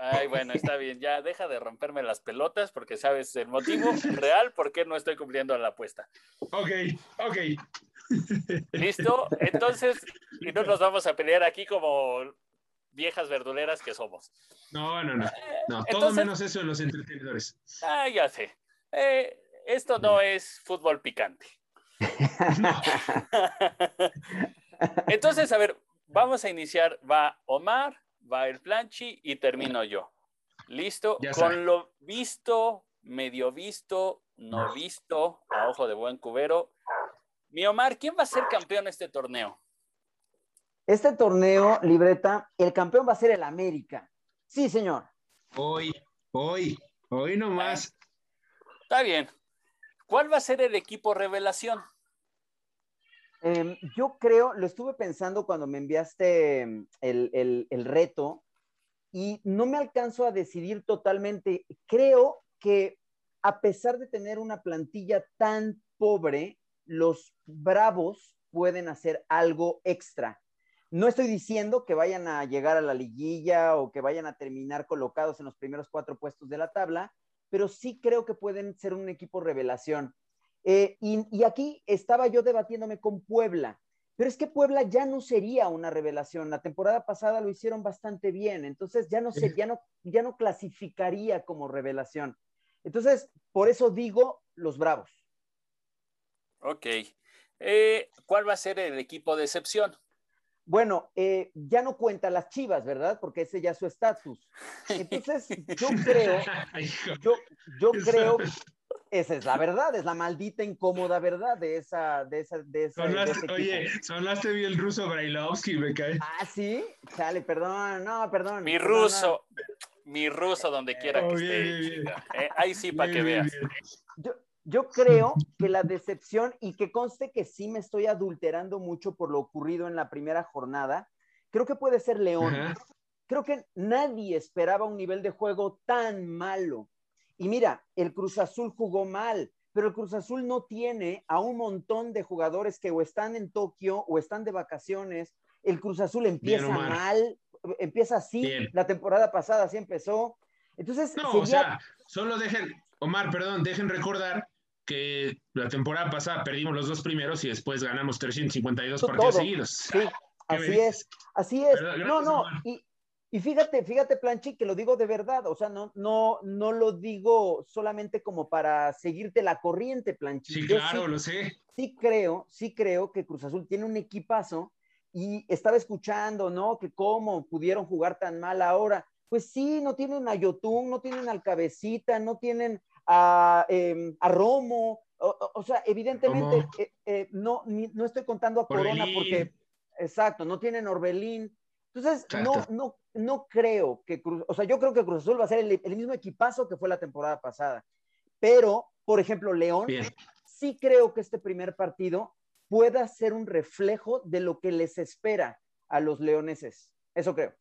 Speaker 1: Ay, bueno, está bien, ya deja de romperme las pelotas porque sabes el motivo real por qué no estoy cumpliendo la apuesta.
Speaker 2: Ok, ok.
Speaker 1: ¿Listo? Entonces, y no nos vamos a pelear aquí como viejas verduleras que somos.
Speaker 2: No, no, no. no todo menos eso en los entretenedores.
Speaker 1: Ah, ya sé. Eh, esto no es fútbol picante. Entonces, a ver, vamos a iniciar. Va Omar, va el planchi y termino yo. ¿Listo? Con lo visto, medio visto, no visto, a ojo de buen cubero. Mi Omar, ¿quién va a ser campeón en este torneo?
Speaker 3: Este torneo, libreta, el campeón va a ser el América. Sí, señor.
Speaker 2: Hoy, hoy, hoy nomás.
Speaker 1: Está bien. ¿Cuál va a ser el equipo revelación?
Speaker 3: Em, yo creo, lo estuve pensando cuando me enviaste em, el, el reto y no me alcanzo a decidir totalmente. Creo que a pesar de tener una plantilla tan pobre, los Bravos pueden hacer algo extra. No estoy diciendo que vayan a llegar a la liguilla o que vayan a terminar colocados en los primeros cuatro puestos de la tabla, pero sí creo que pueden ser un equipo revelación. Eh, y, aquí estaba yo debatiéndome con Puebla, pero es que Puebla ya no sería una revelación. La temporada pasada lo hicieron bastante bien, entonces ya no, sé, ya no, ya no clasificaría como revelación. Entonces, por eso digo los Bravos.
Speaker 1: Ok. Eh, ¿Cuál va a ser el equipo de excepción?
Speaker 3: Bueno, eh, ya no cuenta las chivas, ¿verdad? Porque ese ya es su estatus. Entonces, yo creo, yo, yo creo, esa es la verdad, es la maldita incómoda verdad de esa, de esa, de esa.
Speaker 2: oye, sonaste bien el ruso Brailovsky, me cae.
Speaker 3: Ah, sí, chale, perdón, no, perdón.
Speaker 1: Mi ruso, mi ruso donde quiera que oh, esté. Eh, ahí sí, para que veas.
Speaker 3: Yo, yo creo que la decepción, y que conste que sí me estoy adulterando mucho por lo ocurrido en la primera jornada, creo que puede ser León. Creo que nadie esperaba un nivel de juego tan malo. Y mira, el Cruz Azul jugó mal, pero el Cruz Azul no tiene a un montón de jugadores que o están en Tokio o están de vacaciones. El Cruz Azul empieza mal, empieza así, la temporada pasada así empezó. Entonces,
Speaker 2: no, o sea, solo dejen, Omar, perdón, dejen recordar que la temporada pasada perdimos los dos primeros y después ganamos 352 partidos seguidos.
Speaker 3: Sí, así es, así es. no, no, y, y, fíjate, fíjate, Planchi, que lo digo de verdad, o sea, no, no, no lo digo solamente como para seguirte la corriente, Planchi.
Speaker 2: Sí, claro, lo sé.
Speaker 3: Sí creo, sí creo que Cruz Azul tiene un equipazo y estaba escuchando, ¿no? Que cómo pudieron jugar tan mal ahora. Pues sí, no tienen a Yotun, no tienen al Cabecita, no tienen a, em, Romo. O, sea, evidentemente eh, eh, no, no estoy contando a Corona porque, exacto, no tienen Orbelín. Entonces, no, no, no creo que Cruz, o sea, yo creo que Cruz Azul va a ser el, mismo equipazo que fue la temporada pasada. Pero, por ejemplo, León, sí creo que este primer partido pueda ser un reflejo de lo que les espera a los leoneses. Eso creo.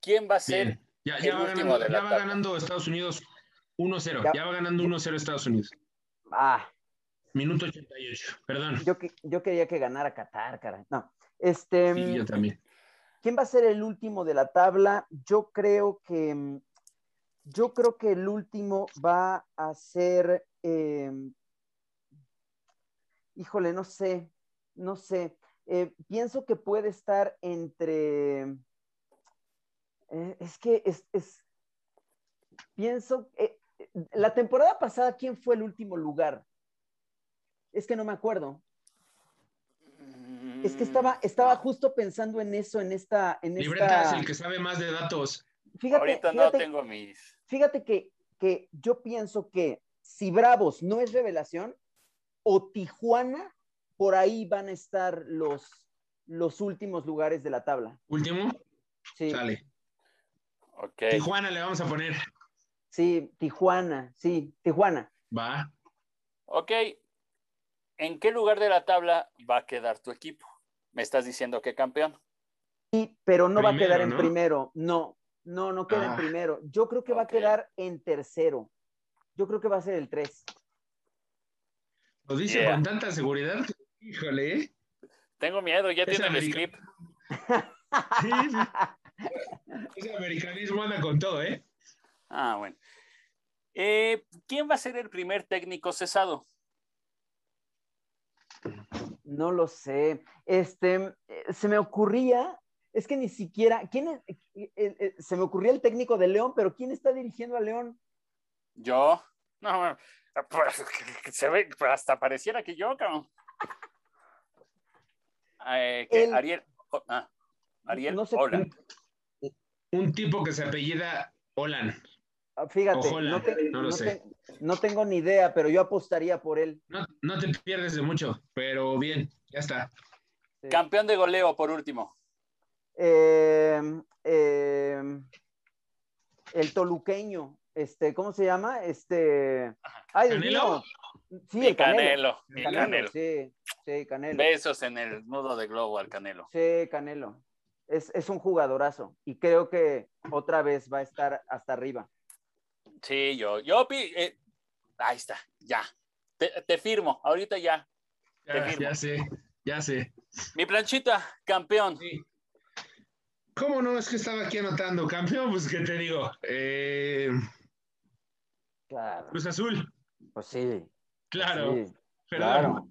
Speaker 1: ¿Quién va a ser?
Speaker 2: Ya, va, ganando, ya va ganando Estados Unidos 1-0. Ya. va ganando 1-0 Estados Unidos.
Speaker 3: Ah.
Speaker 2: Minuto 88. Perdón.
Speaker 3: Yo, yo quería que ganara Qatar, caray. No. Este.
Speaker 2: Sí, yo también.
Speaker 3: ¿Quién va a ser el último de la tabla? Yo creo que. Yo creo que el último va a ser. Em, híjole, no sé. No sé. Eh, pienso que puede estar entre eh, es que es, pienso, eh, la temporada pasada, ¿quién fue el último lugar? Es que no me acuerdo. Es que estaba, estaba justo pensando en eso, en esta... En
Speaker 2: Libreta es el que sabe más de datos.
Speaker 1: Fíjate, Ahorita no tengo mis...
Speaker 3: Fíjate que, que yo pienso que si Bravos no es revelación, o Tijuana, por ahí van a estar los, los últimos lugares de la tabla.
Speaker 2: ¿Último?
Speaker 3: Sí.
Speaker 2: Sale. Tijuana le vamos a poner.
Speaker 3: Sí, Tijuana, sí, Tijuana.
Speaker 2: Va.
Speaker 1: Ok. ¿En qué lugar de la tabla va a quedar tu equipo? Me estás diciendo que campeón.
Speaker 3: Sí, pero no va a quedar en primero. No, no, no queda en ah. primero. Yo creo que va a quedar en tercero. Yo creo que va a ser el 3.
Speaker 2: Lo dice con tanta seguridad. Híjole.
Speaker 1: Tengo miedo, ya tiene el script.
Speaker 2: Sí, Ese americanismo anda con todo, ¿eh?
Speaker 1: Ah, bueno. Eh, ¿Quién va a ser el primer técnico cesado?
Speaker 3: No lo sé. Este, eh, se me ocurría, es que ni siquiera, ¿quién es? Eh, se me ocurría el técnico de León, pero ¿quién está dirigiendo a León?
Speaker 1: Yo. No, pues, se ve, hasta pareciera que yo, cabrón. Ariel, ah, Ariel no sé,
Speaker 2: Un, tipo que se apellida Olan.
Speaker 3: Ah, fíjate, no, tengo ni idea, pero yo apostaría por él.
Speaker 2: No, te pierdes de mucho, pero bien, ya está.
Speaker 1: Campeón de goleo, por último.
Speaker 3: Em, el toluqueño, este, ¿cómo se llama? Este. Ay,
Speaker 2: ¿Canelo?
Speaker 3: Sí, el
Speaker 1: Canelo. El
Speaker 3: Canelo. Sí, sí, Canelo.
Speaker 1: Besos en el nudo de globo al Canelo.
Speaker 3: Sí, Canelo. Es, es un jugadorazo y creo que otra vez va a estar hasta arriba.
Speaker 1: Sí, yo, yo, eh, ahí está, ya. Te, firmo, ahorita ya.
Speaker 2: Ya, sé, ya sé.
Speaker 1: Mi planchita, campeón.
Speaker 2: ¿Cómo no? Es que estaba aquí anotando. Campeón, pues, ¿qué te digo? Eh...
Speaker 3: Claro.
Speaker 2: Cruz Azul.
Speaker 3: Pues sí.
Speaker 2: Claro.
Speaker 3: claro.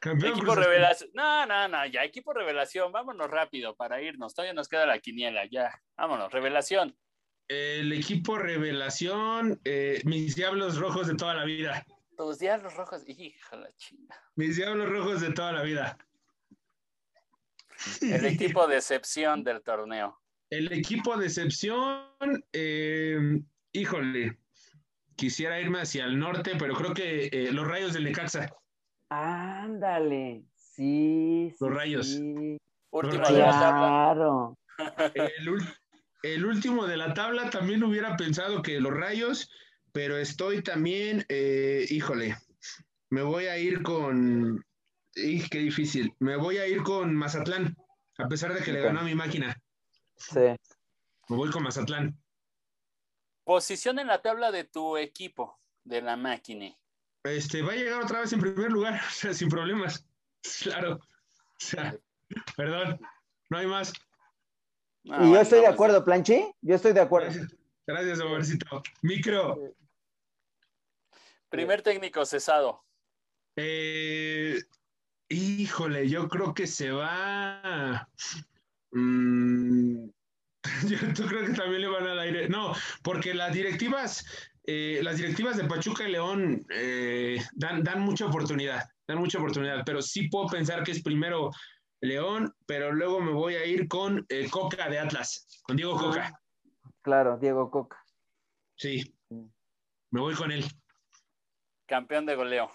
Speaker 1: Campeón equipo revelación. No, no, no, ya, equipo revelación. Vámonos rápido para irnos. Todavía nos queda la quiniela, ya. Vámonos, revelación.
Speaker 2: El equipo revelación, eh, mis diablos rojos de toda la vida.
Speaker 1: Tus diablos rojos, hija la chinga.
Speaker 2: Mis diablos rojos de toda la vida.
Speaker 1: El equipo de excepción del torneo.
Speaker 2: El equipo de excepción, eh, híjole, quisiera irme hacia el norte, pero creo que eh, los rayos del Necaxa.
Speaker 3: Ándale, sí.
Speaker 2: Los rayos.
Speaker 3: Sí.
Speaker 1: Último
Speaker 3: claro.
Speaker 2: El, el último de la tabla también hubiera pensado que los rayos, pero estoy también, eh, híjole, me voy a ir con, qué difícil, me voy a ir con Mazatlán, a pesar de que le ganó a mi máquina.
Speaker 3: Sí.
Speaker 2: Me voy con Mazatlán.
Speaker 1: Posición en la tabla de tu equipo, de la máquina.
Speaker 2: Este, va a llegar otra vez en primer lugar, o sea, sin problemas. Claro. O sea, perdón, no hay más.
Speaker 3: Ah, y yo estoy de acuerdo, Planchi. Yo estoy de acuerdo.
Speaker 2: Gracias, Gracias Micro.
Speaker 1: Primer técnico cesado.
Speaker 2: Eh, híjole, yo creo que se va. Mm, yo creo que también le van al aire. No, porque las directivas, eh, las directivas de Pachuca y León eh, dan, dan mucha oportunidad, dan mucha oportunidad, pero sí puedo pensar que es primero León, pero luego me voy a ir con eh, Coca de Atlas, con Diego Coca.
Speaker 3: Claro, Diego Coca.
Speaker 2: Sí, me voy con él.
Speaker 1: Campeón de goleo.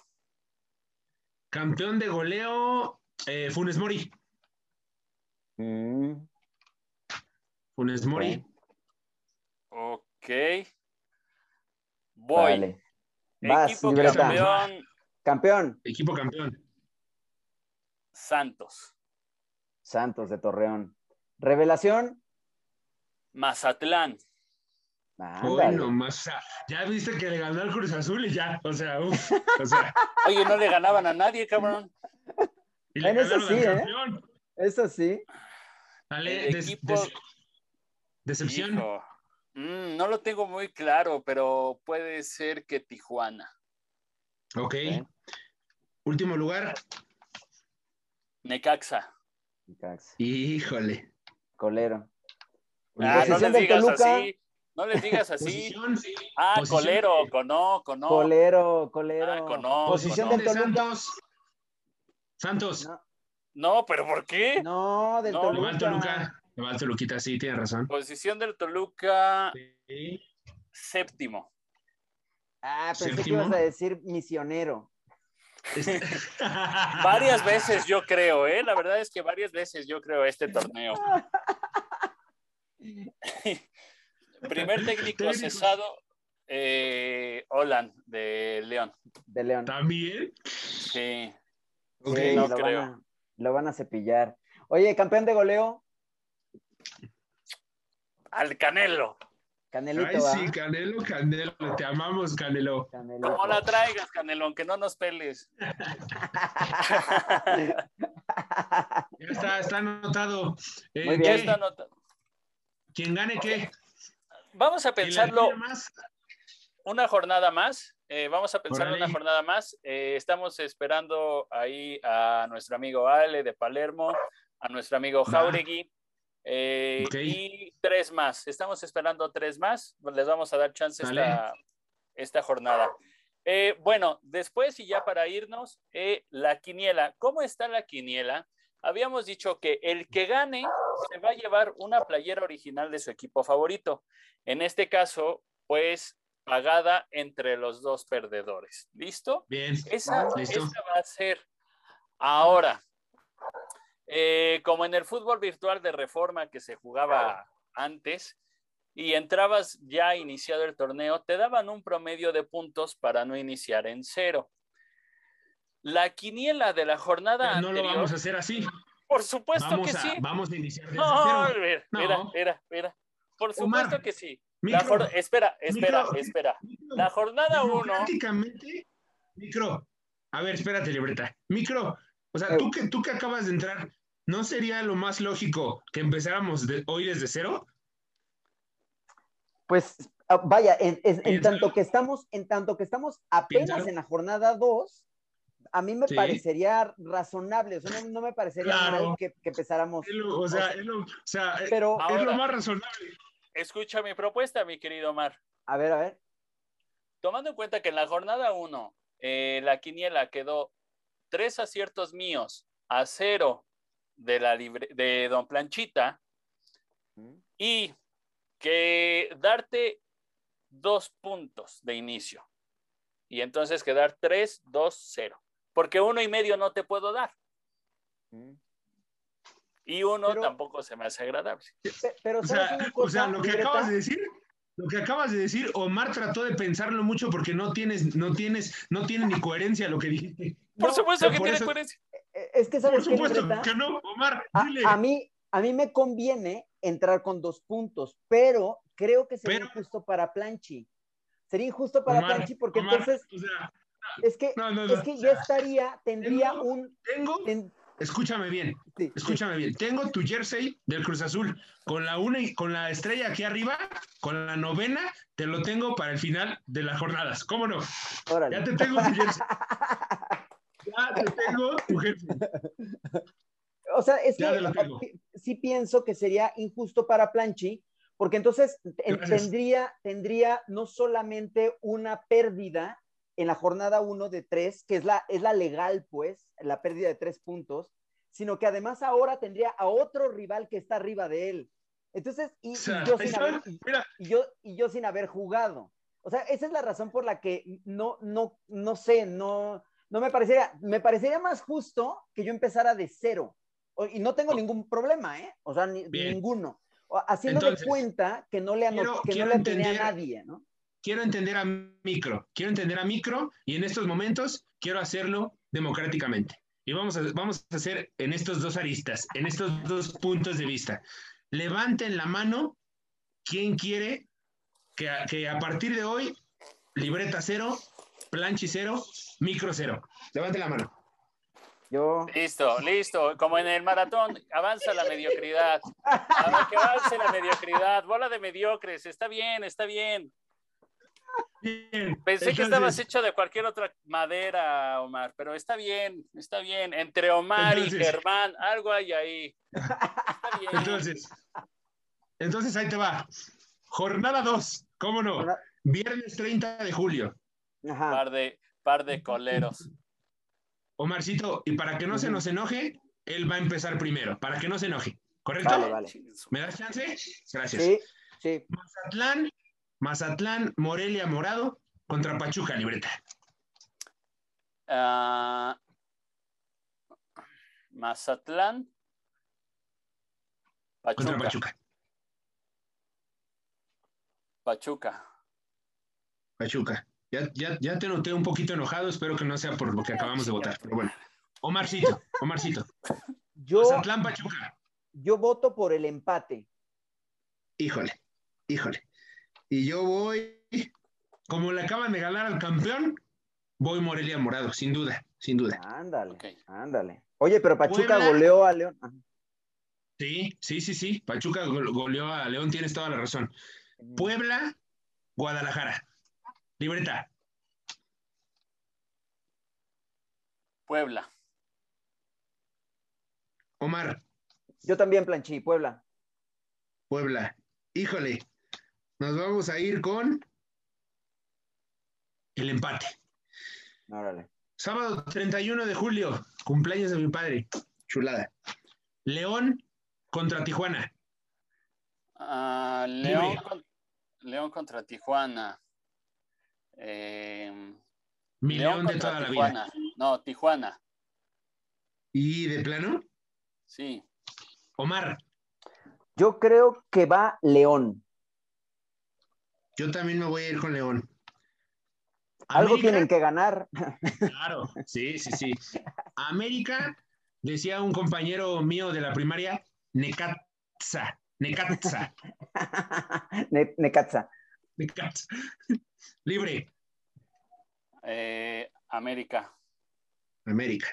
Speaker 2: Campeón de goleo, eh, Funes Mori.
Speaker 3: Mm.
Speaker 2: Funes Mori.
Speaker 1: Ok. Voy.
Speaker 3: Equipo campeón. Campeón.
Speaker 2: Equipo campeón.
Speaker 1: Santos.
Speaker 3: Santos de Torreón. Revelación.
Speaker 1: Mazatlán.
Speaker 2: Bueno, más, ya viste que le ganó al Cruz Azul y ya, o sea, uff,
Speaker 1: Oye, no le ganaban a nadie, cabrón.
Speaker 3: Y en eso sí, ¿eh? Eso sí.
Speaker 2: Dale, decepción.
Speaker 1: Mm, no lo tengo muy claro, pero puede ser que Tijuana.
Speaker 2: Ok. Último lugar.
Speaker 1: Necaxa.
Speaker 2: Híjole.
Speaker 3: Colero.
Speaker 1: Ah, no les digas así. No les digas así. ah, colero, cono, cono.
Speaker 3: Colero, colero.
Speaker 1: Ah, cono,
Speaker 3: Posición del Toluca.
Speaker 2: Santos.
Speaker 1: No. pero ¿por qué?
Speaker 3: No, del Toluca.
Speaker 2: Igual Toluca. Igual Toluquita, sí, tiene razón.
Speaker 1: Posición del Toluca. Séptimo.
Speaker 3: Ah, pensé que ibas a decir misionero.
Speaker 1: varias veces yo creo, ¿eh? La verdad es que varias veces yo creo este torneo. Primer técnico cesado, eh, Olan, de León.
Speaker 3: De León.
Speaker 2: ¿También?
Speaker 1: Sí.
Speaker 3: no lo creo. Van a, lo van a cepillar. Oye, campeón de goleo.
Speaker 1: Al Canelo.
Speaker 3: Canelito,
Speaker 2: Ay, sí, Canelo, Canelo, te amamos, Canelo.
Speaker 1: No la traigas, Canelo, aunque no nos peles.
Speaker 2: ya está, está anotado.
Speaker 1: Eh, Muy bien. está anotado.
Speaker 2: ¿Quién gane qué?
Speaker 1: Vamos a pensarlo una jornada más. Eh, vamos a pensar una jornada más. Eh, estamos esperando ahí a nuestro amigo Ale de Palermo, a nuestro amigo Jauregui eh, y tres más. Estamos esperando tres más. Les vamos a dar chance esta, esta, jornada. bueno, después y ya para irnos, la quiniela. ¿Cómo está la quiniela? Habíamos dicho que el que gane se va a llevar una playera original de su equipo favorito. En este caso, pues pagada entre los dos perdedores. ¿Listo?
Speaker 2: Bien.
Speaker 1: Esa, va a ser. Ahora, eh, como en el fútbol virtual de reforma que se jugaba antes y entrabas ya iniciado el torneo, te daban un promedio de puntos para no iniciar en cero. La quiniela de la jornada
Speaker 2: no lo vamos a hacer así.
Speaker 1: Por supuesto que sí.
Speaker 2: Vamos a iniciar desde
Speaker 1: no, cero. no. Mira, mira, Por supuesto que sí espera, espera, espera. la jornada 1.
Speaker 2: Prácticamente, micro. A ver, espérate, libreta. Micro. O sea, tú que, tú que acabas de entrar, ¿no sería lo más lógico que empezáramos hoy desde cero?
Speaker 3: Pues ah, vaya, en, tanto que estamos, en tanto que estamos apenas en la jornada 2, a mí me parecería razonable, o sea, no, me parecería mal que, empezáramos.
Speaker 2: o sea, es lo, pero, es lo más razonable.
Speaker 1: Escucha mi propuesta, mi querido Omar.
Speaker 3: A ver, a ver.
Speaker 1: Tomando en cuenta que en la jornada 1 eh, la quiniela quedó tres aciertos míos a cero de, la de Don Planchita y que darte dos puntos de inicio y entonces quedar tres, dos, cero. Porque uno y medio no te puedo dar. Y uno tampoco se me hace agradable.
Speaker 3: Pero,
Speaker 2: o, sea, lo que acabas de decir, lo que acabas de decir, Omar trató de pensarlo mucho porque no tienes, no tienes, no tiene ni coherencia lo que dijiste.
Speaker 1: Por supuesto que tiene coherencia.
Speaker 3: Eh, es que sabes
Speaker 2: Por supuesto que no, Omar.
Speaker 3: Dile. A, mí, a mí me conviene entrar con dos puntos, pero creo que sería injusto para Planchi. Sería injusto para Planchi porque entonces es que, es que ya estaría, tendría un.
Speaker 2: Tengo, escúchame bien, escúchame bien. Tengo tu jersey del Cruz Azul con la una y con la estrella aquí arriba, con la novena, te lo tengo para el final de las jornadas. ¿Cómo no? Ya te tengo tu jersey. ya te tengo tu jersey.
Speaker 3: O sea, es que sí pienso que sería injusto para Planchi, porque entonces tendría, tendría no solamente una pérdida, en la jornada 1 de 3, que es la, es la legal, pues, la pérdida de 3 puntos, sino que además ahora tendría a otro rival que está arriba de él. Entonces, y, yo, sin haber, y, yo, y yo sin haber jugado. O sea, esa es la razón por la que no, no, no sé, no, no me parecería, me parecería más justo que yo empezara de cero. Y no tengo ningún problema, ¿eh? O sea, ninguno. Haciendo de cuenta que no le, que no le a nadie, ¿no?
Speaker 2: quiero entender a micro, quiero entender a micro y en estos momentos quiero hacerlo democráticamente. Y vamos a, vamos a hacer en estos dos aristas, en estos dos puntos de vista. Levanten la mano quien quiere que, que a partir de hoy, libreta cero, planchi cero, micro cero. Levanten la mano.
Speaker 3: Yo...
Speaker 1: Listo, listo. Como en el maratón, avanza la mediocridad. que avance la mediocridad. Bola de mediocres. Está bien, está bien. Pensé que estabas hecho de cualquier otra madera, Omar, pero está bien, está bien. Entre Omar y Germán, algo hay ahí.
Speaker 2: Entonces, entonces ahí te va. Jornada 2, ¿cómo no? Viernes 30 de julio.
Speaker 1: Par de, par de coleros.
Speaker 2: Omarcito, y para que no se nos enoje, él va a empezar primero, para que no se enoje. ¿Correcto? ¿Me das chance? Gracias.
Speaker 3: Sí, sí.
Speaker 2: Mazatlán Mazatlán, Morelia, Morado contra Pachuca, libreta.
Speaker 1: Ah, Mazatlán.
Speaker 2: Pachuca. Contra Pachuca.
Speaker 1: Pachuca.
Speaker 2: Pachuca. Ya, ya, ya, te noté un poquito enojado, espero que no sea por lo que acabamos de votar, pero bueno. Omarcito, Omarcito.
Speaker 3: Yo, Mazatlán, Pachuca. Yo voto por el empate.
Speaker 2: Híjole, híjole. Y yo voy, como le acaban de ganar al campeón, voy Morelia Morado, sin duda, sin duda.
Speaker 3: Ándale, ándale. Oye, pero Pachuca goleó a León.
Speaker 2: Sí, sí, sí, sí. Pachuca goleó a León, tienes toda la razón. Puebla, Guadalajara. Libreta.
Speaker 1: Puebla.
Speaker 2: Omar.
Speaker 3: Yo también, Planchi, Puebla.
Speaker 2: Puebla. Híjole, nos vamos a ir con el empate.
Speaker 3: Órale.
Speaker 2: Sábado 31 de julio, cumpleaños de mi padre. Chulada. León contra Tijuana.
Speaker 1: Ah, León, León, contra Tijuana.
Speaker 2: Eh, mi León, de toda la vida.
Speaker 1: No, Tijuana.
Speaker 2: ¿Y de plano?
Speaker 1: Sí.
Speaker 2: Omar.
Speaker 3: Yo creo que va León.
Speaker 2: Yo también me voy a ir con León.
Speaker 3: Algo tienen que ganar.
Speaker 2: Claro, sí, sí, sí. América, decía un compañero mío de la primaria, Necatza.
Speaker 3: Necatza.
Speaker 2: Necatza. Libre.
Speaker 1: Eh, América.
Speaker 2: América.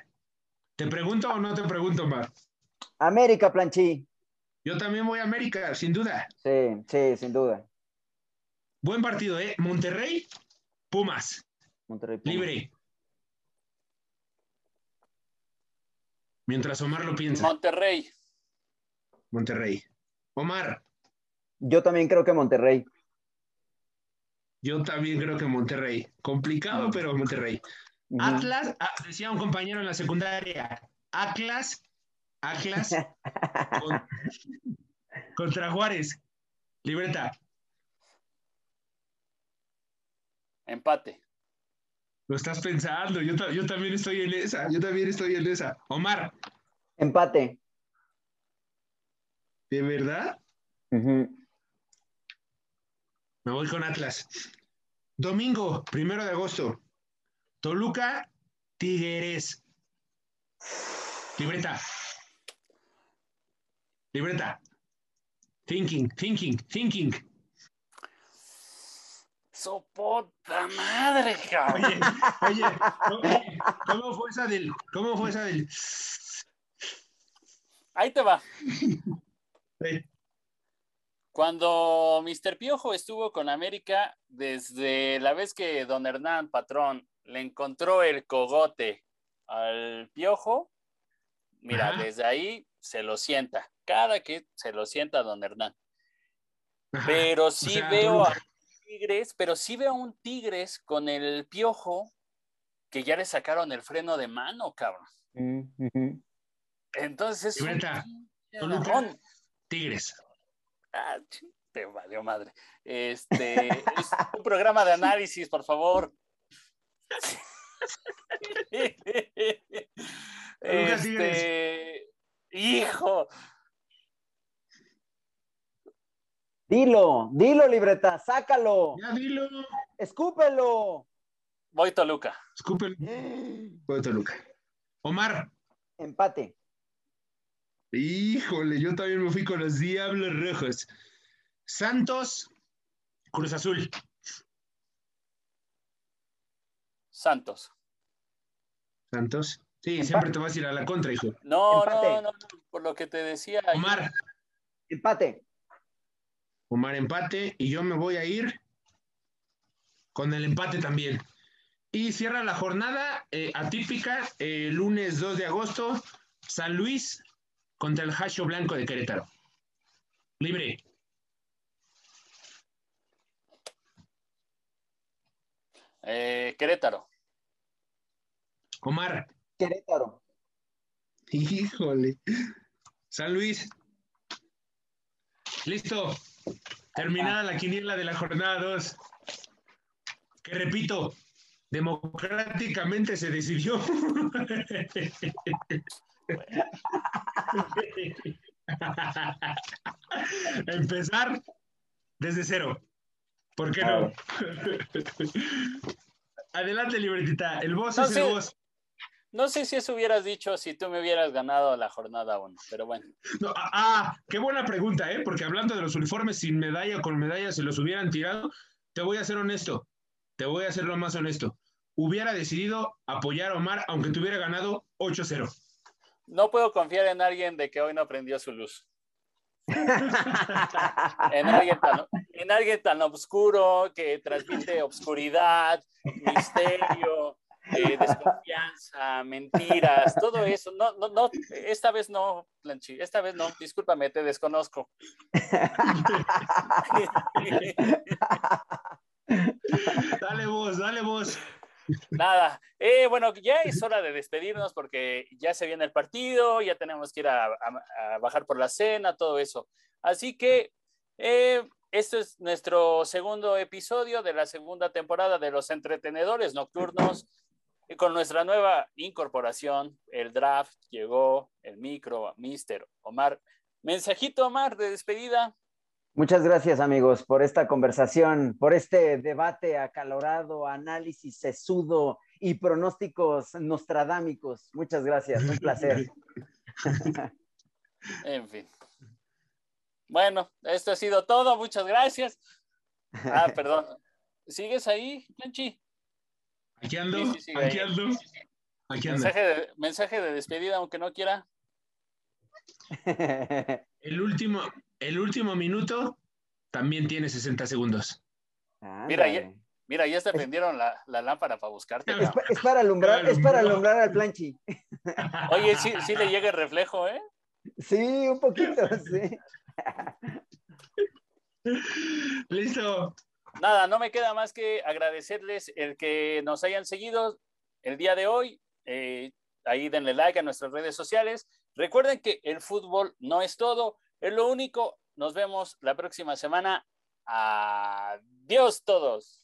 Speaker 2: ¿Te pregunto o no te pregunto, Mar?
Speaker 3: América, Planchi.
Speaker 2: Yo también voy a América, sin duda.
Speaker 3: Sí, sí, sin duda.
Speaker 2: Buen partido, ¿eh? Monterrey, Pumas.
Speaker 3: Monterrey,
Speaker 2: Libre. Mientras Omar lo piensa.
Speaker 1: Monterrey.
Speaker 2: Monterrey. Omar.
Speaker 3: Yo también creo que Monterrey.
Speaker 2: Yo también creo que Monterrey. Complicado, pero Monterrey. Atlas, ah, decía un compañero en la secundaria, Atlas, Atlas contra Juárez. Libreta.
Speaker 1: Empate.
Speaker 2: Lo estás pensando, yo, también estoy en esa, yo también estoy en esa. Omar.
Speaker 3: Empate.
Speaker 2: ¿De verdad? Me voy con Atlas. Domingo, primero de agosto. Toluca, Tigres. Libreta. Libreta. Thinking, thinking, thinking.
Speaker 1: Sopota madre, cabrón.
Speaker 2: Oye, oye, ¿cómo, fue esa del, cómo fue esa del?
Speaker 1: Ahí te va. Cuando Mr. Piojo estuvo con América, desde la vez que don Hernán Patrón le encontró el cogote al Piojo, mira, desde ahí se lo sienta. Cada que se lo sienta don Hernán. Pero sí veo a Tigres, pero sí veo a un Tigres con el Piojo que ya le sacaron el freno de mano, cabrón. Entonces,
Speaker 2: Tigres.
Speaker 1: Ah, te valió madre. Este es un programa de análisis, por favor. este, hijo.
Speaker 3: Dilo, dilo, libreta, sácalo.
Speaker 2: Ya dilo.
Speaker 3: Escúpelo.
Speaker 1: Voy Toluca.
Speaker 2: Escúpelo. Voy Toluca. Omar.
Speaker 3: Empate.
Speaker 2: Híjole, yo también me fui con los Diablos Rojos. Santos, Cruz Azul.
Speaker 1: Santos.
Speaker 2: Santos. Sí, siempre te vas a ir a la contra, hijo.
Speaker 1: No, no, no, por lo que te decía.
Speaker 2: Omar.
Speaker 3: Empate.
Speaker 2: Omar empate y yo me voy a ir con el empate también. Y cierra la jornada eh, atípica, el lunes 2 de agosto, San Luis contra el Hacho Blanco de Querétaro. Libre.
Speaker 1: Eh, Querétaro.
Speaker 2: Omar.
Speaker 3: Querétaro.
Speaker 2: Híjole. San Luis. Listo. Terminada la quiniela de la jornada 2. Que repito, democráticamente se decidió. Empezar desde cero. ¿Por qué no? Adelante, libretita. El voz es el voz.
Speaker 1: No sé si eso hubieras dicho si tú me hubieras ganado la jornada 1, pero bueno.
Speaker 2: ah, ah, qué buena pregunta, ¿eh? Porque hablando de los uniformes sin medalla o con medalla, si los hubieran tirado, te voy a ser honesto. Te voy a ser lo más honesto. Hubiera decidido apoyar a Omar aunque te hubiera ganado 8-0.
Speaker 1: No puedo confiar en alguien de que hoy no prendió su luz. en, alguien tan, en alguien tan oscuro que transmite obscuridad, misterio, eh, desconfianza, mentiras, todo eso. No, no, no, esta vez no, Planchi, esta vez no, discúlpame, te desconozco.
Speaker 2: dale vos, dale vos.
Speaker 1: Nada, eh, bueno, ya es hora de despedirnos porque ya se viene el partido, ya tenemos que ir a, bajar por la cena, todo eso. Así que eh, este es nuestro segundo episodio de la segunda temporada de los entretenedores nocturnos. Y con nuestra nueva incorporación, el draft llegó, el micro, Mister Omar. Mensajito, Omar, de despedida.
Speaker 3: Muchas gracias, amigos, por esta conversación, por este debate acalorado, análisis sesudo y pronósticos nostradámicos. Muchas gracias, un placer.
Speaker 1: en fin. Bueno, esto ha sido todo. Muchas gracias. Ah, perdón. ¿Sigues ahí, Planchi?
Speaker 2: Aquí ando, aquí ando.
Speaker 1: Aquí ando. Mensaje de, mensaje de despedida, aunque no quiera.
Speaker 2: El último, el último minuto también tiene 60 segundos.
Speaker 1: Mira, ya, mira, ya se prendieron la, la, lámpara para buscarte.
Speaker 3: Es, para alumbrar, es para alumbrar al planchi.
Speaker 1: Oye, sí, sí le llega el reflejo, ¿eh?
Speaker 3: Sí, un poquito, sí.
Speaker 2: Listo.
Speaker 1: Nada, no me queda más que agradecerles el que nos hayan seguido el día de hoy. Eh, ahí denle like a nuestras redes sociales. Recuerden que el fútbol no es todo, es lo único. Nos vemos la próxima semana. Adiós todos.